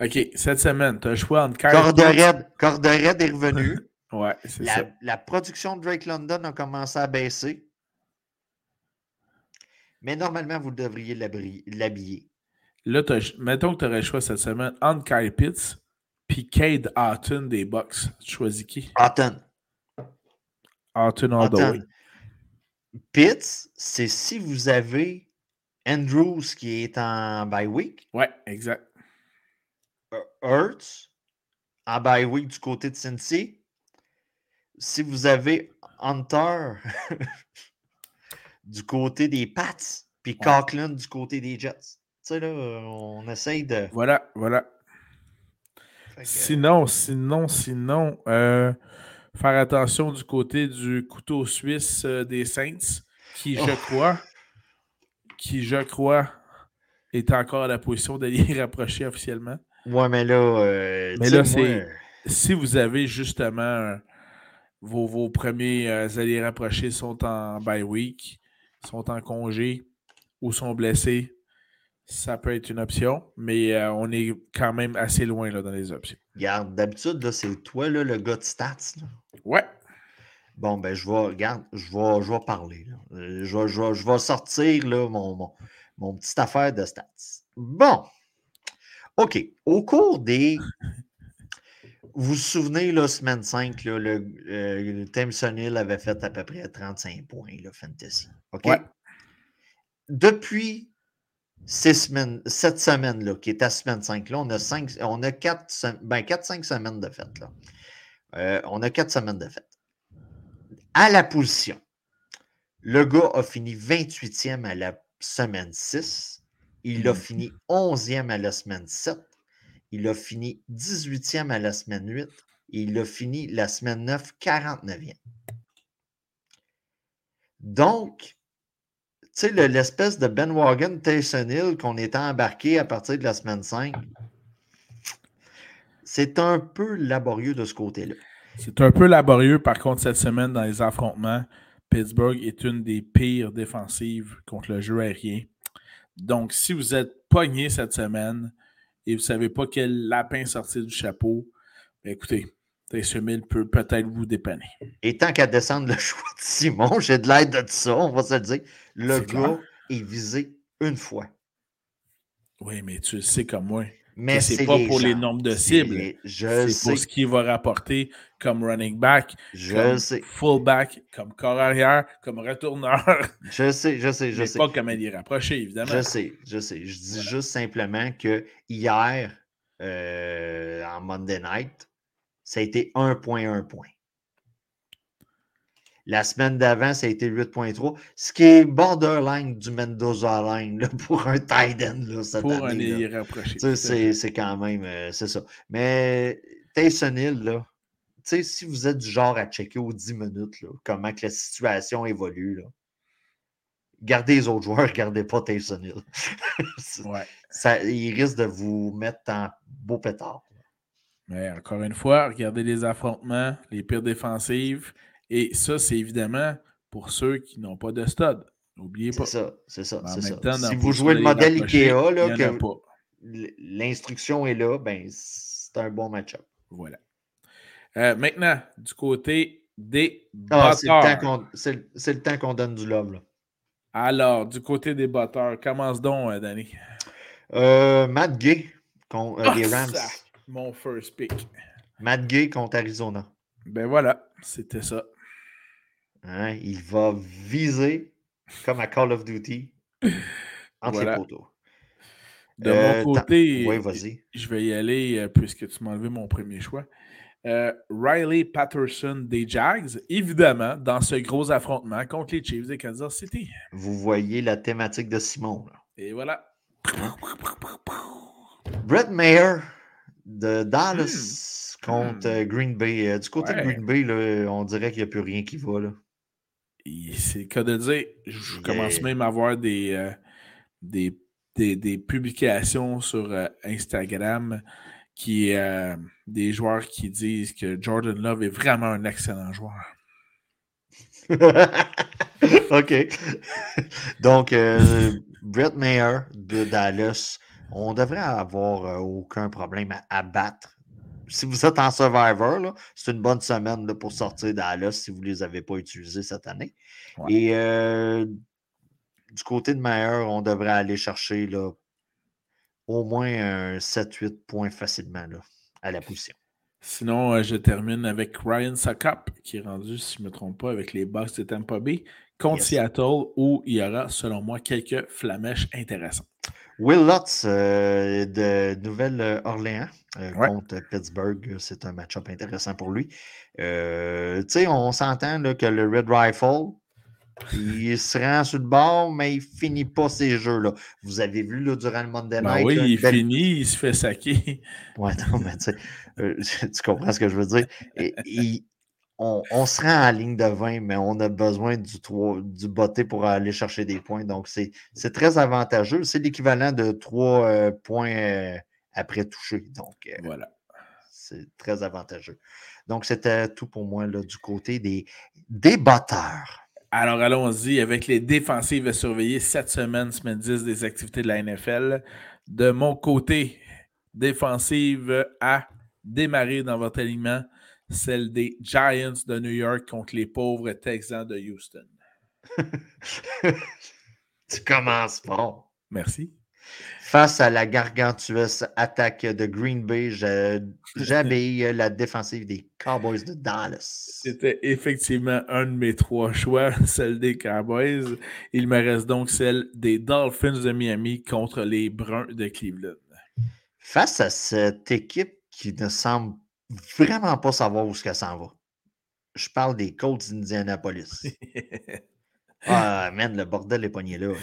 OK, cette semaine, tu as le choix entre Corderhead, Corderhead est revenu. ouais, c'est la, ça. La production de Drake London a commencé à baisser. Mais normalement, vous devriez l'habiller. Là, mettons que tu aurais le choix cette semaine entre Kyle Pitts puis Cade Houghton des Bucks. Tu choisis qui? Houghton. Houghton all the way. Pitts, c'est si vous avez Andrews qui est en bye week. Ouais, exact. Hurts en bye week du côté de Cincy. Si vous avez Hunter du côté des Pats, puis ouais. du côté des Jets. Tu sais, là, on essaye de. Voilà, voilà. Sinon, sinon, sinon, euh, faire attention du côté du couteau suisse euh, des Saints, qui, je oh. crois, qui, je crois, est encore à la position d'allié rapproché officiellement. Ouais, mais là, euh, mais là, c'est si vous avez justement vos, vos premiers alliés rapprochés sont en bye week, sont en congé ou sont blessés, ça peut être une option, mais euh, on est quand même assez loin là, dans les options. Regarde, d'habitude, c'est toi le gars de stats. Ouais. Bon, ben, je vais, regarde, je vais, je vais parler. Euh, je, vais, je, vais, sortir là, mon, mon, petite affaire de stats. Bon. OK. Au cours des. Vous vous souvenez, la semaine 5, là, le, euh, Tim Sonil avait fait à peu près 35 points, là, Fantasy. OK? Depuis semaines, cette semaine-là, qui est la semaine 5, là, on a, cinq, on a 4, ben 4-5 semaines de fête. Là. Euh, on a 4 semaines de fête. À la position, le gars a fini 28e à la semaine 6. Il a fini 11e à la semaine 7. Il a fini 18e à la semaine 8. Et il a fini la semaine 9, 49e. Donc, sais, l'espèce de Ben Wagon Tyson Hill qu'on était embarqué à partir de la semaine 5, c'est un peu laborieux de ce côté-là. C'est un peu laborieux, par contre, cette semaine dans les affrontements. Pittsburgh est une des pires défensives contre le jeu aérien. Donc, si vous êtes pogné cette semaine et vous ne savez pas quel lapin sortir du chapeau, ben, écoutez, Tyson Hill peut peut-être vous dépanner. Et tant qu'à descendre le choix de Simon, j'ai de l'aide de ça, on va se le dire. Le gars est visé une fois. Oui, mais tu le sais comme moi. Mais c'est pas pour les nombres de cibles. C'est pour ce qu'il va rapporter comme running back, je comme sais. fullback, comme corps arrière, comme retourneur. Je sais, je sais, je sais. pas comme il est rapproché, évidemment. Je sais, je sais. Je dis juste simplement que hier, euh, en Monday Night, ça a été 1.1 point. La semaine d'avant, ça a été 8.3, ce qui est borderline du Mendoza line pour un tight end là, cette pour année. un rapproché. C'est quand même, euh, c'est ça. Mais Tayson Hill, là, si vous êtes du genre à checker aux 10 minutes comment que la situation évolue, là, gardez les autres joueurs, gardez pas Taysom Hill. ouais. ça, il risque de vous mettre en beau pétard. Mais encore une fois, regardez les affrontements, les pires défensives. Et ça, c'est évidemment pour ceux qui n'ont pas de stud. N'oubliez pas. C'est ça, c'est ça. ça. Temps, si vous jouez le modèle IKEA, là, que l'instruction est là, ben, c'est un bon match-up. Voilà. Euh, maintenant, du côté des ah, C'est le temps qu'on donne du love. Là. Alors, du côté des batteurs, commence donc, euh, Danny. Euh, Matt Gay contre euh, les ah, Rams. Mon first pick. Matt Gay contre Arizona. Ben voilà, c'était ça. Hein, il va viser comme à Call of Duty entre voilà. les poteaux. De mon côté, je vais y aller puisque tu m'as enlevé mon premier choix. Euh, Riley Patterson des Jags, évidemment, dans ce gros affrontement contre les Chiefs de Kansas City. Vous voyez la thématique de Simon. Et voilà. Brett Mayer de Dallas hmm. contre hmm. Green Bay. Euh, du côté de Green Bay, on dirait qu'il n'y a plus rien qui va. C'est cas de dire. Je commence même à avoir des, euh, des, des, publications sur Instagram qui euh, des joueurs qui disent que Jordan Love est vraiment un excellent joueur. OK. Donc, euh, Brett Mayer de Dallas, on devrait avoir euh, aucun problème à, battre. Si vous êtes en Survivor, c'est une bonne semaine pour sortir Dallas si vous ne les avez pas utilisés cette année. Et du côté de Mayer, on devrait aller chercher là, au moins un 7-8 points facilement là, à la position. Sinon, euh, je termine avec Ryan Sakap, qui est rendu, si je ne me trompe pas, avec les Bucks de Tampa Bay, contre Seattle, où il y aura, selon moi, quelques flamèches intéressantes. Will Lutz euh, de Nouvelle-Orléans euh, contre Pittsburgh, c'est un match-up intéressant pour lui. tu sais, on s'entend que le Red Rifle, il se rend sur le bord, mais il finit pas ces jeux-là. Vous avez vu là, durant le Monday ben Night. oui, il finit, il se fait saquer. Ouais, non, mais tu sais, euh, tu comprends ce que je veux dire? On, on, se rend en ligne de 20, mais on a besoin du, du botté pour aller chercher des points. Donc, c'est très avantageux. C'est l'équivalent de 3 euh, points euh, après toucher. Donc, voilà. C'est très avantageux. Donc, c'était tout pour moi là, du côté des, des batteurs. Alors allons-y avec les défensives à surveiller cette semaine, semaine 10 des activités de la NFL. De mon côté, défensive à démarrer dans votre alignement, celle des Giants de New York contre les pauvres Texans de Houston. tu commences fort. Merci. Face à la gargantueuse attaque de Green Bay, j'avais la défensive des Cowboys de Dallas. C'était effectivement un de mes trois choix, celle des Cowboys. Il me reste donc celle des Dolphins de Miami contre les Bruns de Cleveland. Face à cette équipe qui ne semble vraiment pas savoir où ce qu'elle s'en va. Je parle des Colts d'Indianapolis. ah, man, le bordel est pogné là.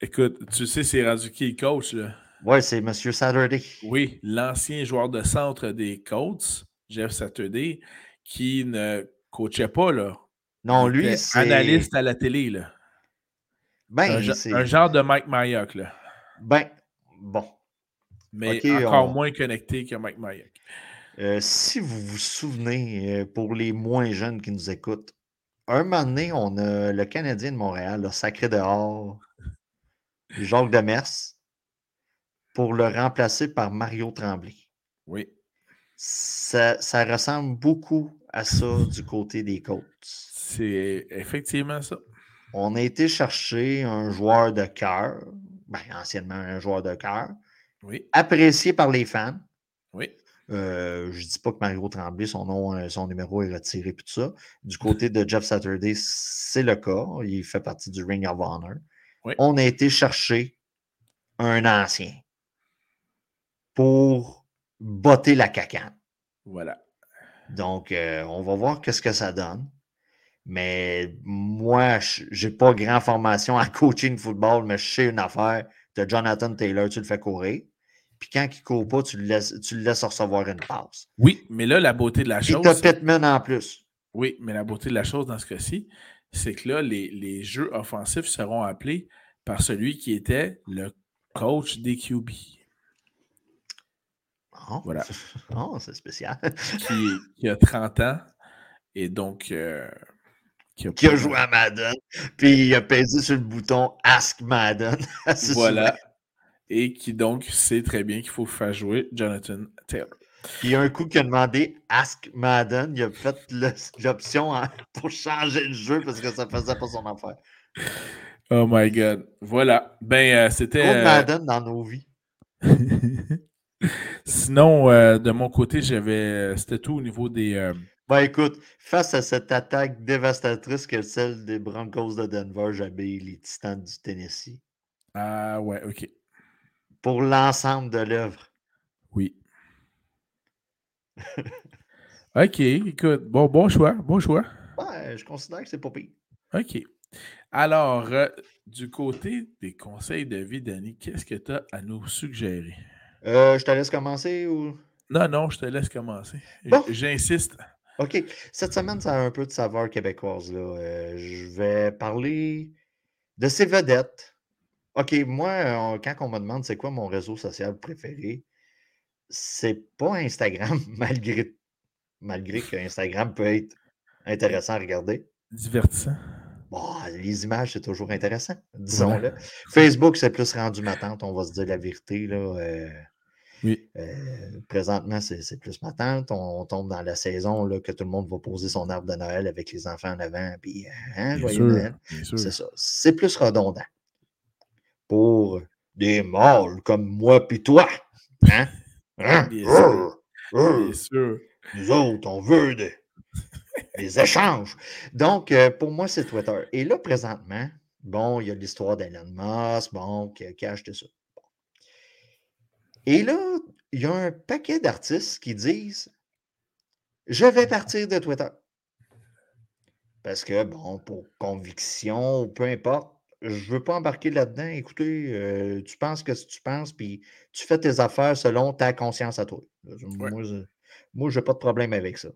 Écoute, tu sais, c'est rendu qui coach, là? Oui, c'est M. Saturday. Oui, l'ancien joueur de centre des Colts, Jeff Saturday, qui ne coachait pas, là. Non, lui, c'est. Analyste à la télé, là. Ben, un, un genre de Mike Mayock, là. Ben, bon. Mais encore moins connecté que Mike Mayock. Euh, si vous vous souvenez, euh, pour les moins jeunes qui nous écoutent, un moment donné, on a le Canadien de Montréal, le sacré dehors, Jacques Demers, pour le remplacer par Mario Tremblay. Oui. Ça, ça ressemble beaucoup à ça du côté des Colts. C'est effectivement ça. On a été chercher un joueur de cœur, ben, anciennement un joueur de cœur, oui. apprécié par les fans. Euh, je ne dis pas que Mario Tremblay, son nom, euh, son numéro est retiré et tout ça. Du côté de Jeff Saturday, c'est le cas. Il fait partie du Ring of Honor on a été chercher un ancien pour botter la cacane. Voilà. Donc, euh, on va voir qu'est-ce que ça donne. Mais moi, je n'ai pas grand formation en coaching football, mais je sais une affaire. De Jonathan Taylor, tu le fais courir. Puis quand il ne court pas, tu le, laisses, tu le laisses recevoir une passe. Oui, mais là, la beauté de la chose. Et Pittman en plus. Oui, mais la beauté de la chose dans ce cas-ci, c'est que là, les, les, jeux offensifs seront appelés par celui qui était le coach des QB. Oh, voilà. Oh, c'est spécial. qui, a 30 ans et donc. Euh, qui, a, joué à Madden, puis il a pesé sur le bouton Ask Madden. voilà. Et qui donc sait très bien qu'il faut faire jouer Jonathan Taylor. Il y a un coup qui a demandé Ask Madden. Il a fait l'option pour changer le jeu parce que ça faisait pas son affaire. Oh my God. Voilà. Ben, euh, c'était. Euh, Madden dans nos vies. Sinon, euh, de mon côté, j'avais. C'était tout au niveau des. Ben écoute, face à cette attaque dévastatrice que celle des Broncos de Denver, j'avais les Titans du Tennessee. Ah ouais, ok. Pour l'ensemble de l'œuvre. Oui. OK, écoute, bon, bon choix, bon choix. Ouais, je considère que c'est pas pire. OK. Alors, euh, du côté des conseils de vie, Danny, qu'est-ce que tu as à nous suggérer? Euh, je te laisse commencer ou? Non, non, je te laisse commencer. J'insiste. OK. Cette semaine, ça a un peu de saveur québécoise. Là. Euh, je vais parler de ces vedettes. OK, moi, quand on me demande c'est quoi mon réseau social préféré, c'est pas Instagram, malgré, malgré que Instagram peut être intéressant à regarder. Divertissant. Bon, les images, c'est toujours intéressant, disons-le. Facebook, c'est plus rendu ma tante, on va se dire la vérité. Là, euh, oui. Euh, présentement, c'est plus ma tante. On, tombe dans la saison là, que tout le monde va poser son arbre de Noël avec les enfants en avant. Puis, hein, joyeux Noël. C'est ça. C'est plus redondant. Pour des mâles comme moi puis toi. Hein? Hein? Bien, sûr. Nous autres, on veut des, échanges. Donc, euh, pour moi, c'est Twitter. Et là, présentement, bon, il y a l'histoire d'Elon Musk, bon, qui, a acheté ça. Et là, il y a un paquet d'artistes qui disent Je vais partir de Twitter. Parce que, bon, pour conviction ou peu importe, je ne veux pas embarquer là-dedans. Écoutez, euh, tu penses que si tu penses, puis tu fais tes affaires selon ta conscience à toi. Moi, je n'ai pas de problème avec ça.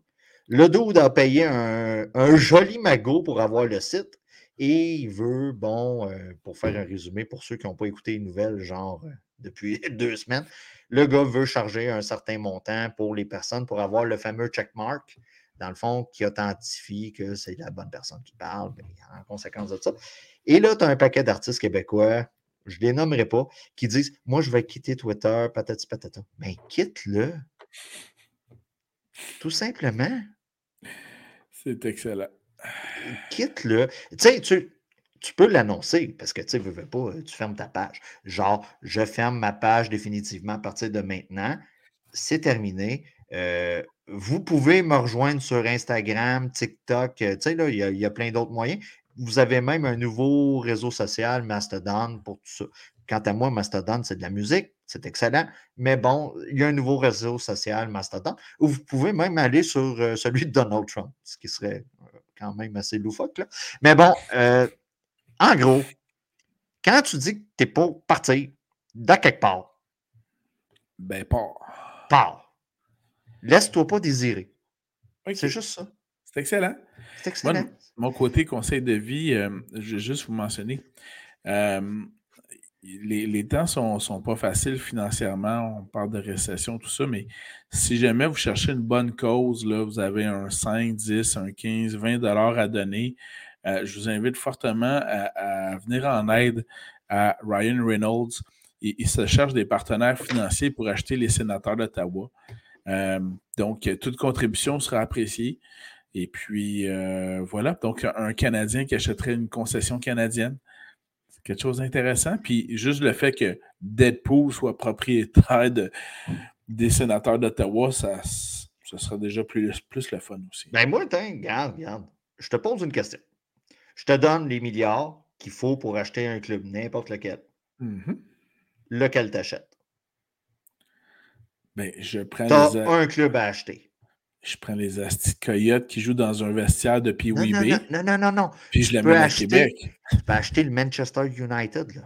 Le dude a payé un, joli magot pour avoir le site et il veut, bon, euh, pour faire un résumé pour ceux qui n'ont pas écouté les nouvelles, genre euh, depuis deux semaines, le gars veut charger un certain montant pour les personnes pour avoir le fameux checkmark, dans le fond, qui authentifie que c'est la bonne personne qui parle, ben, en conséquence de ça. Et là, tu as un paquet d'artistes québécois, je ne les nommerai pas, qui disent Moi, je vais quitter Twitter, patati patata. Mais ben, quitte-le. Tout simplement. C'est excellent. Quitte-le. Tu sais, tu, tu peux l'annoncer parce que tu ne veux pas, tu fermes ta page. Genre, je ferme ma page définitivement à partir de maintenant. C'est terminé. Euh, vous pouvez me rejoindre sur Instagram, TikTok. Tu sais, là, il y, a plein d'autres moyens. Vous avez même un nouveau réseau social, Mastodon, pour tout ça. Quant à moi, Mastodon, c'est de la musique, c'est excellent. Mais bon, il y a un nouveau réseau social, Mastodon, où vous pouvez même aller sur euh, celui de Donald Trump, ce qui serait euh, quand même assez loufoque. Là. Mais bon, euh, en gros, quand tu dis que tu es pour partir de quelque part, ben, pas. Pars. Laisse-toi pas désirer. C'est juste ça. C'est excellent. C'est excellent. mon côté conseil de vie, euh, je vais juste vous mentionner. Euh, les, temps sont, sont pas faciles financièrement. On parle de récession, tout ça, mais si jamais vous cherchez une bonne cause, là, vous avez un 5, 10, un 15, 20 dollars à donner, euh, je vous invite fortement à, venir en aide à Ryan Reynolds. Il, se cherche des partenaires financiers pour acheter les sénateurs d'Ottawa. Euh, donc, toute contribution sera appréciée. Et puis, euh, voilà. Donc, un Canadien qui achèterait une concession canadienne, c'est quelque chose d'intéressant. Puis, juste le fait que Deadpool soit propriétaire des sénateurs d'Ottawa, ça, ça sera déjà plus, plus le fun aussi. Ben moi, regarde, regarde. Je te pose une question. Je te donne les milliards qu'il faut pour acheter un club, n'importe lequel. Mm-hmm. Lequel t'achètes? Ben, je prends T'as un club à acheter. Je prends les Asti Coyotes qui jouent dans un vestiaire de Pee Wee non, non, non, non, Puis je les mets à Québec. Tu peux acheter le Manchester United, là.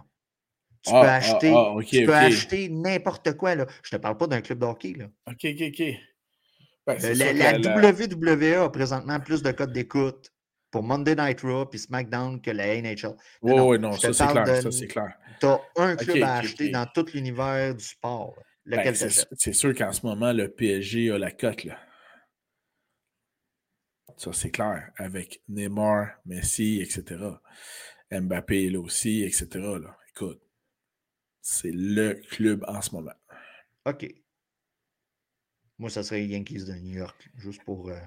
Tu peux Ah, ah, acheter, ah, tu peux acheter n'importe quoi. Là. Je ne te parle pas d'un club de hockey. Là. OK, OK, OK. Ben, Euh, La, WWE a présentement plus de codes d'écoute pour Monday Night Raw et SmackDown que la NHL. Non, ouais, non, ça c'est clair, de- ça c'est clair. Tu as un club à acheter dans tout l'univers du sport. là, Ben, c'est sûr qu'en ce moment, le PSG a la cote, là. Ça, c'est clair. Avec Neymar, Messi, etc. Mbappé est là aussi, etc. Là. Écoute, c'est le club en ce moment. OK. Moi, ça serait Yankees de New York, juste pour euh,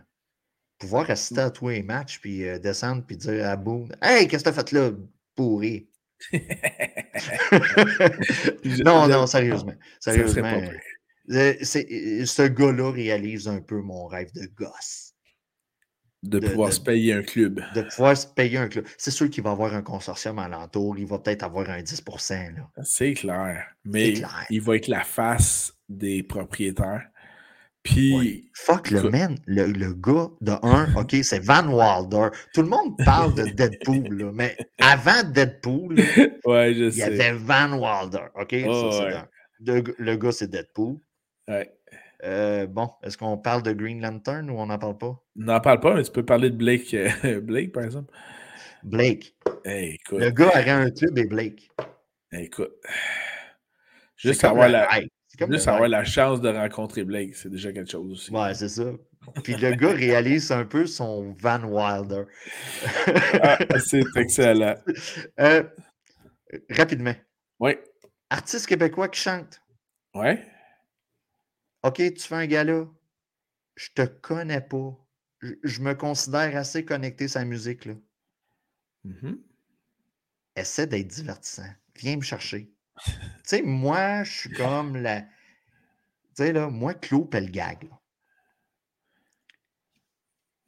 pouvoir assister à tous les matchs, puis euh, descendre, puis dire à Boone Hey, qu'est-ce que t'as fait là, pourri Non, non, sérieusement. Sérieusement. euh, ce gars-là réalise un peu mon rêve de gosse. De, de- pouvoir de- se payer un club. De pouvoir se payer un club. C'est sûr qu'il va avoir un consortium alentour. Il va peut-être avoir un 10 là. C'est clair. Mais clair. il va être la face des propriétaires. Puis, Ouais. Fuck le man, le, le gars de un, OK, c'est Van Wilder. Tout le monde parle de Deadpool, là, mais avant Deadpool, là, ouais, je il y avait Van Wilder. OK? Oh, ouais. le, le gars, c'est Deadpool. Euh, bon, est-ce qu'on parle de Green Lantern ou on n'en parle pas? N'en parle pas, mais tu peux parler de Blake, euh, Blake par exemple. Blake. Hey, écoute, Le gars aurait un club et Blake. hey, écoute. Juste avoir, la. Comme juste avoir la chance de rencontrer Blake, c'est déjà quelque chose aussi. Ouais, c'est ça. Puis le gars réalise un peu son Van Wilder. Ah, c'est excellent. Euh, rapidement. Oui. Artiste québécois qui chante. Ouais. OK, tu fais un gala. Je te connais pas. Je, je me considère assez connecté à sa musique. Là. Mhm. Essaie d'être divertissant. Viens me chercher. Tu sais, moi, je suis comme la. Tu sais, là, moi, Claude Pelgag.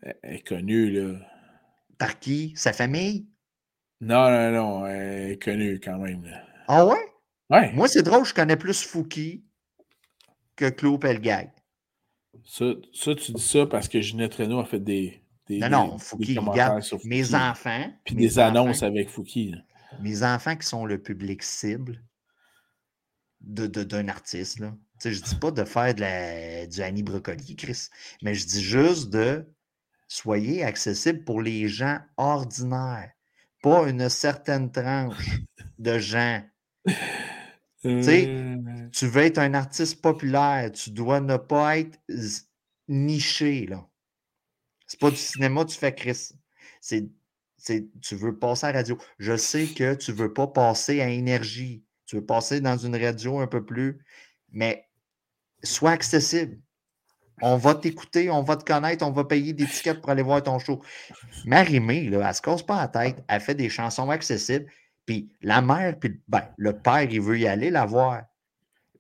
Elle est connue, là. Par qui? Sa famille? Non, non, non, elle est connue quand même. là. Ah ouais? Ouais. Moi, c'est drôle, je connais plus Fouki que Claude Pelgag. Ça, ça, tu dis ça parce que Ginette Renault a fait des, des, Non, non, des Fouki, regarde, Fouki. mes enfants. Puis mes des enfants- annonces avec Fouki. là. mes enfants qui sont le public cible de, de- d'un artiste, là. Tu sais, je dis pas de faire de la, du Annie Brocoli, Chris, mais je dis juste de soyez accessible pour les gens ordinaires, pas une certaine tranche de gens. Euh, Tu veux être un artiste populaire, tu dois ne pas être niché, là. C'est pas du cinéma, tu fais Chris. C'est, c'est, tu veux passer à la radio. Je sais que tu veux pas passer à énergie. Tu veux passer dans une radio un peu plus, mais sois accessible. On va t'écouter, on va te connaître, on va payer des tickets pour aller voir ton show. Marie-Mé, là, elle se casse pas la tête, elle fait des chansons accessibles. Puis la mère, puis ben, le père, il veut y aller la voir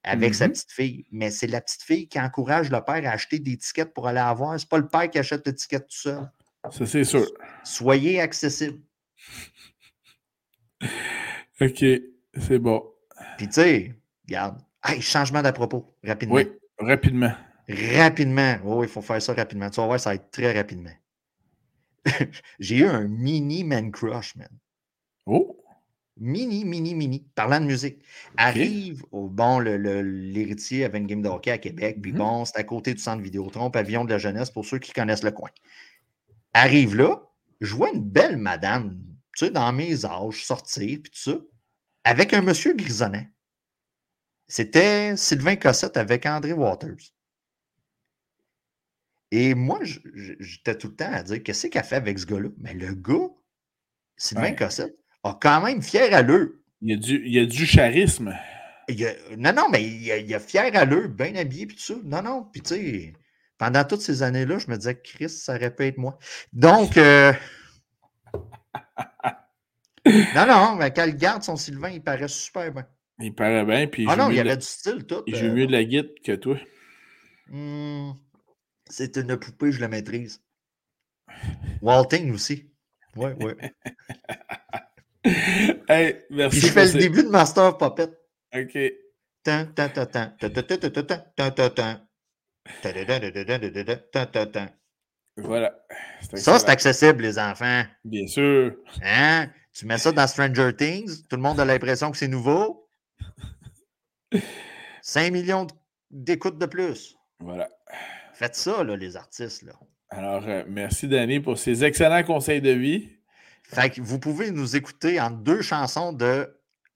avec sa Mhm. petite fille. Mais c'est la petite fille qui encourage le père à acheter des tickets pour aller la voir. C'est pas le père qui achète le ticket tout seul. Ça, c'est sûr. Soyez accessible. OK, c'est bon. Puis tu sais, regarde. Hey, changement d'à propos, rapidement. Oui, rapidement. Rapidement. Oui, il faut faire ça rapidement. Tu vas voir, ça va être très rapidement. J'ai eu un mini man crush, man. Oh! Mini, mini, mini. Parlant de musique. Arrive au bon, le- le- l'héritier avait une game de hockey à Québec. Puis Mhm. bon, c'est à côté du centre Vidéotron, pavillon de la jeunesse pour ceux qui connaissent le coin. Arrive là, je vois une belle madame, tu sais, dans mes âges, sortir, puis tout ça, avec un monsieur grisonnant. C'était Sylvain Cossette avec André Waters. Et moi, j'étais tout le temps à dire qu'est-ce qu'elle fait avec ce gars-là? Mais le gars, Sylvain Ouais. Cossette, a quand même fier à l'eux. Il y a du, il y a du charisme. Il a- non, non, mais il a, il a fier à l'eux, bien habillé, puis tout ça. Non, non, puis tu sais, pendant toutes ces années-là, je me disais, Chris, ça aurait pu être moi. Donc, euh, non, non, mais quand il garde son Sylvain, il paraît super bien. Il paraît bien. Puis ah non, il avait du style, tout. Il euh... mieux de la guide que toi. Mmh. C'est une poupée, je la maîtrise. Walting aussi. Ouais, ouais. hey, merci. Puis je le début de Master Puppet. OK. Tant, tant, tant, tant. Voilà. Ça, c'est accessible, les enfants. Bien sûr. Hein? Tu mets ça dans Stranger Things, tout le monde a l'impression que c'est nouveau. 5 millions d'écoutes de plus. Voilà. Faites ça, là, les artistes. Là. Alors, euh, merci, Danny, pour ces excellents conseils de vie. Fait que vous pouvez nous écouter en deux chansons de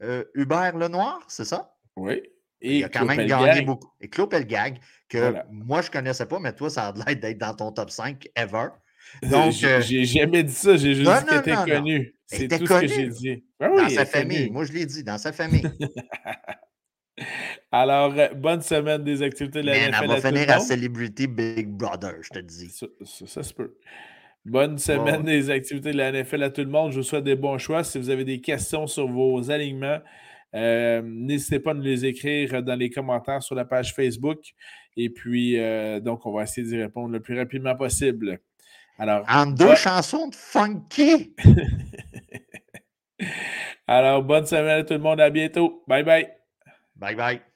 euh, Hubert Lenoir, c'est ça? Oui. Et il a quand même gagné beaucoup. Et Claude Pelgag, que moi, je ne connaissais pas, mais toi, ça a l'air d'être dans ton top 5 ever. Donc, euh, j'ai jamais dit ça, j'ai juste dit qu'il était connu. C'est tout ce que j'ai dit. Ben dans sa famille, moi je l'ai dit, dans sa famille. Alors, euh, bonne semaine des activités de la NFL. Elle va finir à Celebrity Big Brother, je te dis. Ça, ça, se peut. Bonne semaine des activités de la NFL à tout le monde. Je vous souhaite des bons choix. Si vous avez des questions sur vos alignements, euh, n'hésitez pas à nous les écrire dans les commentaires sur la page Facebook. Et puis, donc, on va essayer d'y répondre le plus rapidement possible. Alors, en deux chansons de funky. Alors, bonne semaine à tout le monde. À bientôt. Bye bye. Bye bye.